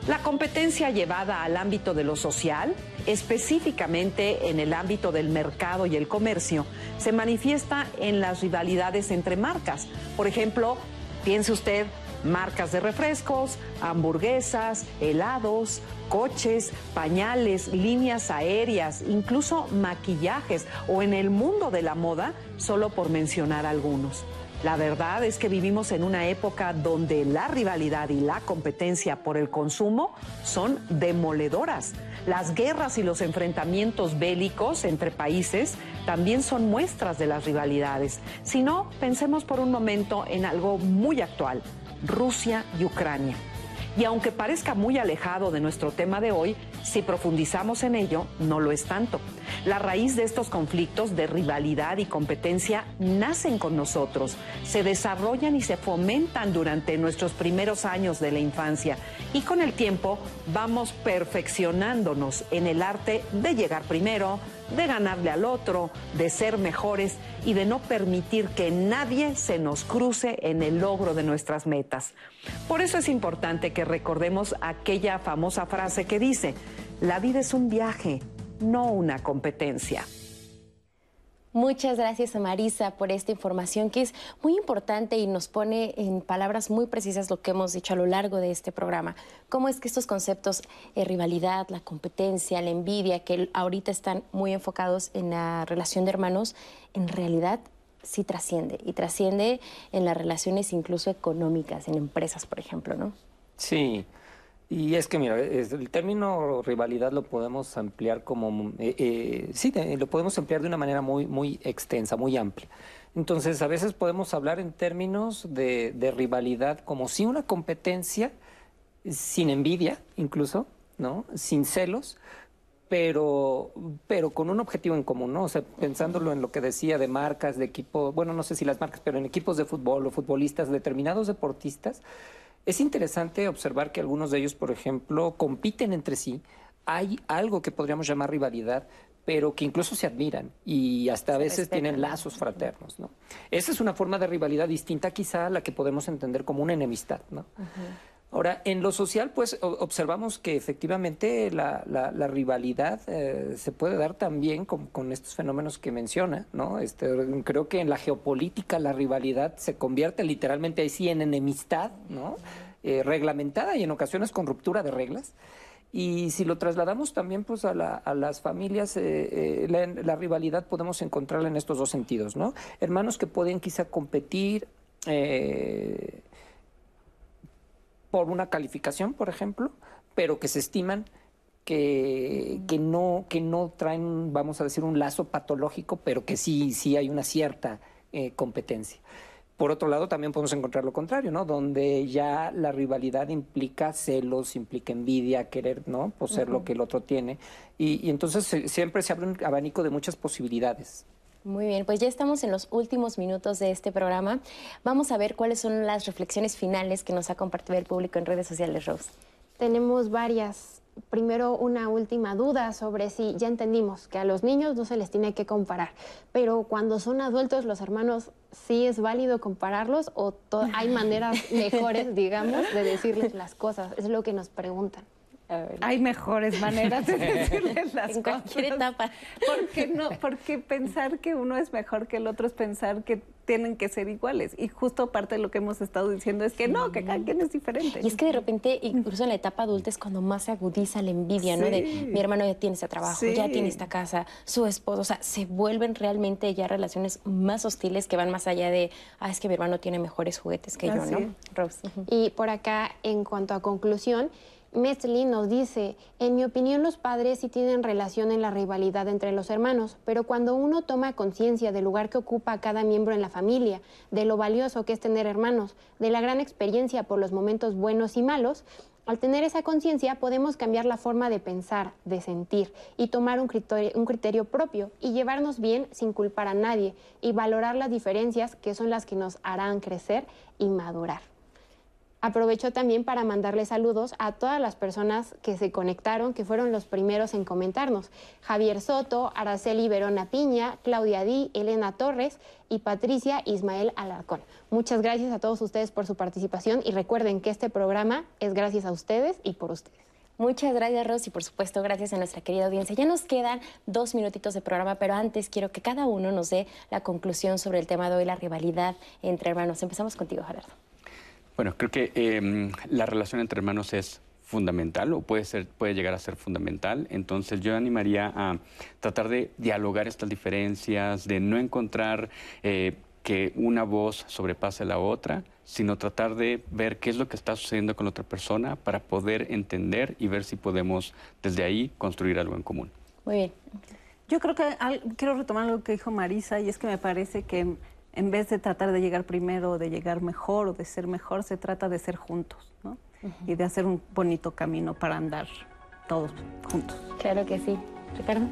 La competencia llevada al ámbito de lo social, específicamente en el ámbito del mercado y el comercio, se manifiesta en las rivalidades entre marcas. Por ejemplo, piense usted marcas de refrescos, hamburguesas, helados, coches, pañales, líneas aéreas, incluso maquillajes o en el mundo de la moda, solo por mencionar algunos. La verdad es que vivimos en una época donde la rivalidad y la competencia por el consumo son demoledoras. Las guerras y los enfrentamientos bélicos entre países también son muestras de las rivalidades. Si no, pensemos por un momento en algo muy actual, Rusia y Ucrania. Y aunque parezca muy alejado de nuestro tema de hoy, si profundizamos en ello, no lo es tanto. La raíz de estos conflictos de rivalidad y competencia nacen con nosotros, se desarrollan y se fomentan durante nuestros primeros años de la infancia y con el tiempo vamos perfeccionándonos en el arte de llegar primero, de ganarle al otro, de ser mejores y de no permitir que nadie se nos cruce en el logro de nuestras metas. Por eso es importante que recordemos aquella famosa frase que dice, la vida es un viaje, no una competencia. Muchas gracias a Marisa por esta información que es muy importante y nos pone en palabras muy precisas lo que hemos dicho a lo largo de este programa. Cómo es que estos conceptos, de eh, rivalidad, la competencia, la envidia, que ahorita están muy enfocados en la relación de hermanos, en realidad sí trasciende y trasciende en las relaciones incluso económicas, en empresas, por ejemplo, ¿no? Sí, y es que, mira, el término rivalidad lo podemos ampliar como, eh, eh, sí, lo podemos ampliar de una manera muy, muy extensa, muy amplia. Entonces, a veces podemos hablar en términos de, rivalidad como si una competencia, sin envidia incluso, ¿no? Sin celos, pero, pero con un objetivo en común, ¿no? O sea, pensándolo en lo que decía de marcas, de equipos, bueno, no sé si las marcas, pero en equipos de fútbol o futbolistas, determinados deportistas, es interesante observar que algunos de ellos, por ejemplo, compiten entre sí. Hay algo que podríamos llamar rivalidad, pero que incluso se admiran y hasta a veces tienen lazos fraternos. ¿no? Esa es una forma de rivalidad distinta quizá a la que podemos entender como una enemistad. ¿no? Ahora, en lo social, pues observamos que efectivamente la, rivalidad eh, se puede dar también con, estos fenómenos que menciona, ¿no? Este, creo que en la geopolítica la rivalidad se convierte literalmente ahí sí en enemistad, ¿no? Eh, reglamentada y en ocasiones con ruptura de reglas. Y si lo trasladamos también pues a, las familias, eh, la, rivalidad podemos encontrarla en estos dos sentidos, ¿no? Hermanos que pueden quizá competir por una calificación, por ejemplo, pero que se estiman que, que, no, que no traen, vamos a decir, un lazo patológico, pero que sí, sí hay una cierta eh, competencia. Por otro lado, también podemos encontrar lo contrario, ¿no? Donde ya la rivalidad implica celos, implica envidia, querer, ¿no? Poseer lo que el otro tiene. Y, y entonces siempre se abre un abanico de muchas posibilidades. Muy bien, pues ya estamos en los últimos minutos de este programa. Vamos a ver cuáles son las reflexiones finales que nos ha compartido el público en redes sociales, Rose. Tenemos varias. Primero, una última duda sobre si ya entendimos que a los niños no se les tiene que comparar, pero cuando son adultos, los hermanos, ¿sí es válido compararlos o hay maneras mejores, digamos, de decirles las cosas? Es lo que nos preguntan. Hay mejores maneras de decirles las en cosas. cualquier etapa. Porque no, porque pensar que uno es mejor que el otro es pensar que tienen que ser iguales. Y justo parte de lo que hemos estado diciendo es que no, que cada quien es diferente. Y es que de repente, incluso en la etapa adulta es cuando más se agudiza la envidia, ¿no? De mi hermano ya tiene ese trabajo, ya tiene esta casa, su esposo, o sea, se vuelven realmente ya relaciones más hostiles que van más allá de, ah, es que mi hermano tiene mejores juguetes que yo, ¿no? Rose. Y por acá, en cuanto a conclusión, Metzli nos dice, en mi opinión los padres sí tienen relación en la rivalidad entre los hermanos, pero cuando uno toma conciencia del lugar que ocupa cada miembro en la familia, de lo valioso que es tener hermanos, de la gran experiencia por los momentos buenos y malos, al tener esa conciencia podemos cambiar la forma de pensar, de sentir y tomar un criterio, un criterio propio y llevarnos bien sin culpar a nadie y valorar las diferencias que son las que nos harán crecer y madurar. Aprovecho también para mandarle saludos a todas las personas que se conectaron, que fueron los primeros en comentarnos. Javier Soto, Araceli Verona Piña, Claudia Di, Elena Torres y Patricia Ismael Alarcón. Muchas gracias a todos ustedes por su participación y recuerden que este programa es gracias a ustedes y por ustedes. Muchas gracias, Rosy, por supuesto, gracias a nuestra querida audiencia. Ya nos quedan dos minutitos de programa, pero antes quiero que cada uno nos dé la conclusión sobre el tema de hoy, la rivalidad entre hermanos. Empezamos contigo, Gerardo. Bueno, creo que em, la relación entre hermanos es fundamental o puede, ser, puede llegar a ser fundamental. Entonces yo animaría a tratar de dialogar estas diferencias, de no encontrar eh, que una voz sobrepase la otra, sino tratar de ver qué es lo que está sucediendo con la otra persona para poder entender y ver si podemos desde ahí construir algo en común. Muy bien. Yo creo que quiero retomar lo que dijo Marisa y es que me parece que en vez de tratar de llegar primero o de llegar mejor o de ser mejor, se trata de ser juntos, ¿no? Y de hacer un bonito camino para andar todos juntos. Claro que sí. Ricardo.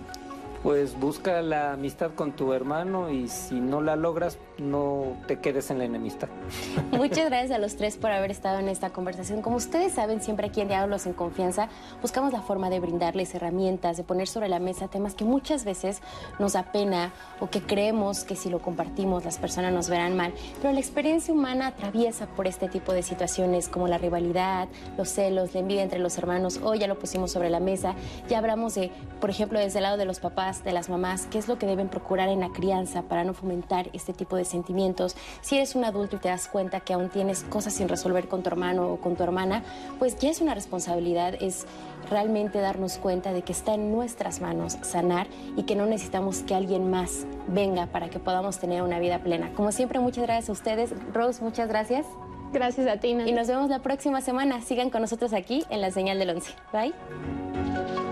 Pues busca la amistad con tu hermano y si no la logras, no te quedes en la enemistad. Muchas gracias a los tres por haber estado en esta conversación. Como ustedes saben, siempre aquí en Diálogos en Confianza buscamos la forma de brindarles herramientas, de poner sobre la mesa temas que muchas veces nos da pena o que creemos que si lo compartimos las personas nos verán mal. Pero la experiencia humana atraviesa por este tipo de situaciones como la rivalidad, los celos, la envidia entre los hermanos. Hoy ya lo pusimos sobre la mesa. Ya hablamos de, por ejemplo, desde el lado de los papás, de las mamás, qué es lo que deben procurar en la crianza para no fomentar este tipo de sentimientos. Si eres un adulto y te das cuenta que aún tienes cosas sin resolver con tu hermano o con tu hermana, pues ya es una responsabilidad, es realmente darnos cuenta de que está en nuestras manos sanar y que no necesitamos que alguien más venga para que podamos tener una vida plena. Como siempre, muchas gracias a ustedes. Rose, muchas gracias. Gracias a ti, Y nos vemos la próxima semana. Sigan con nosotros aquí en la señal del 11. Bye.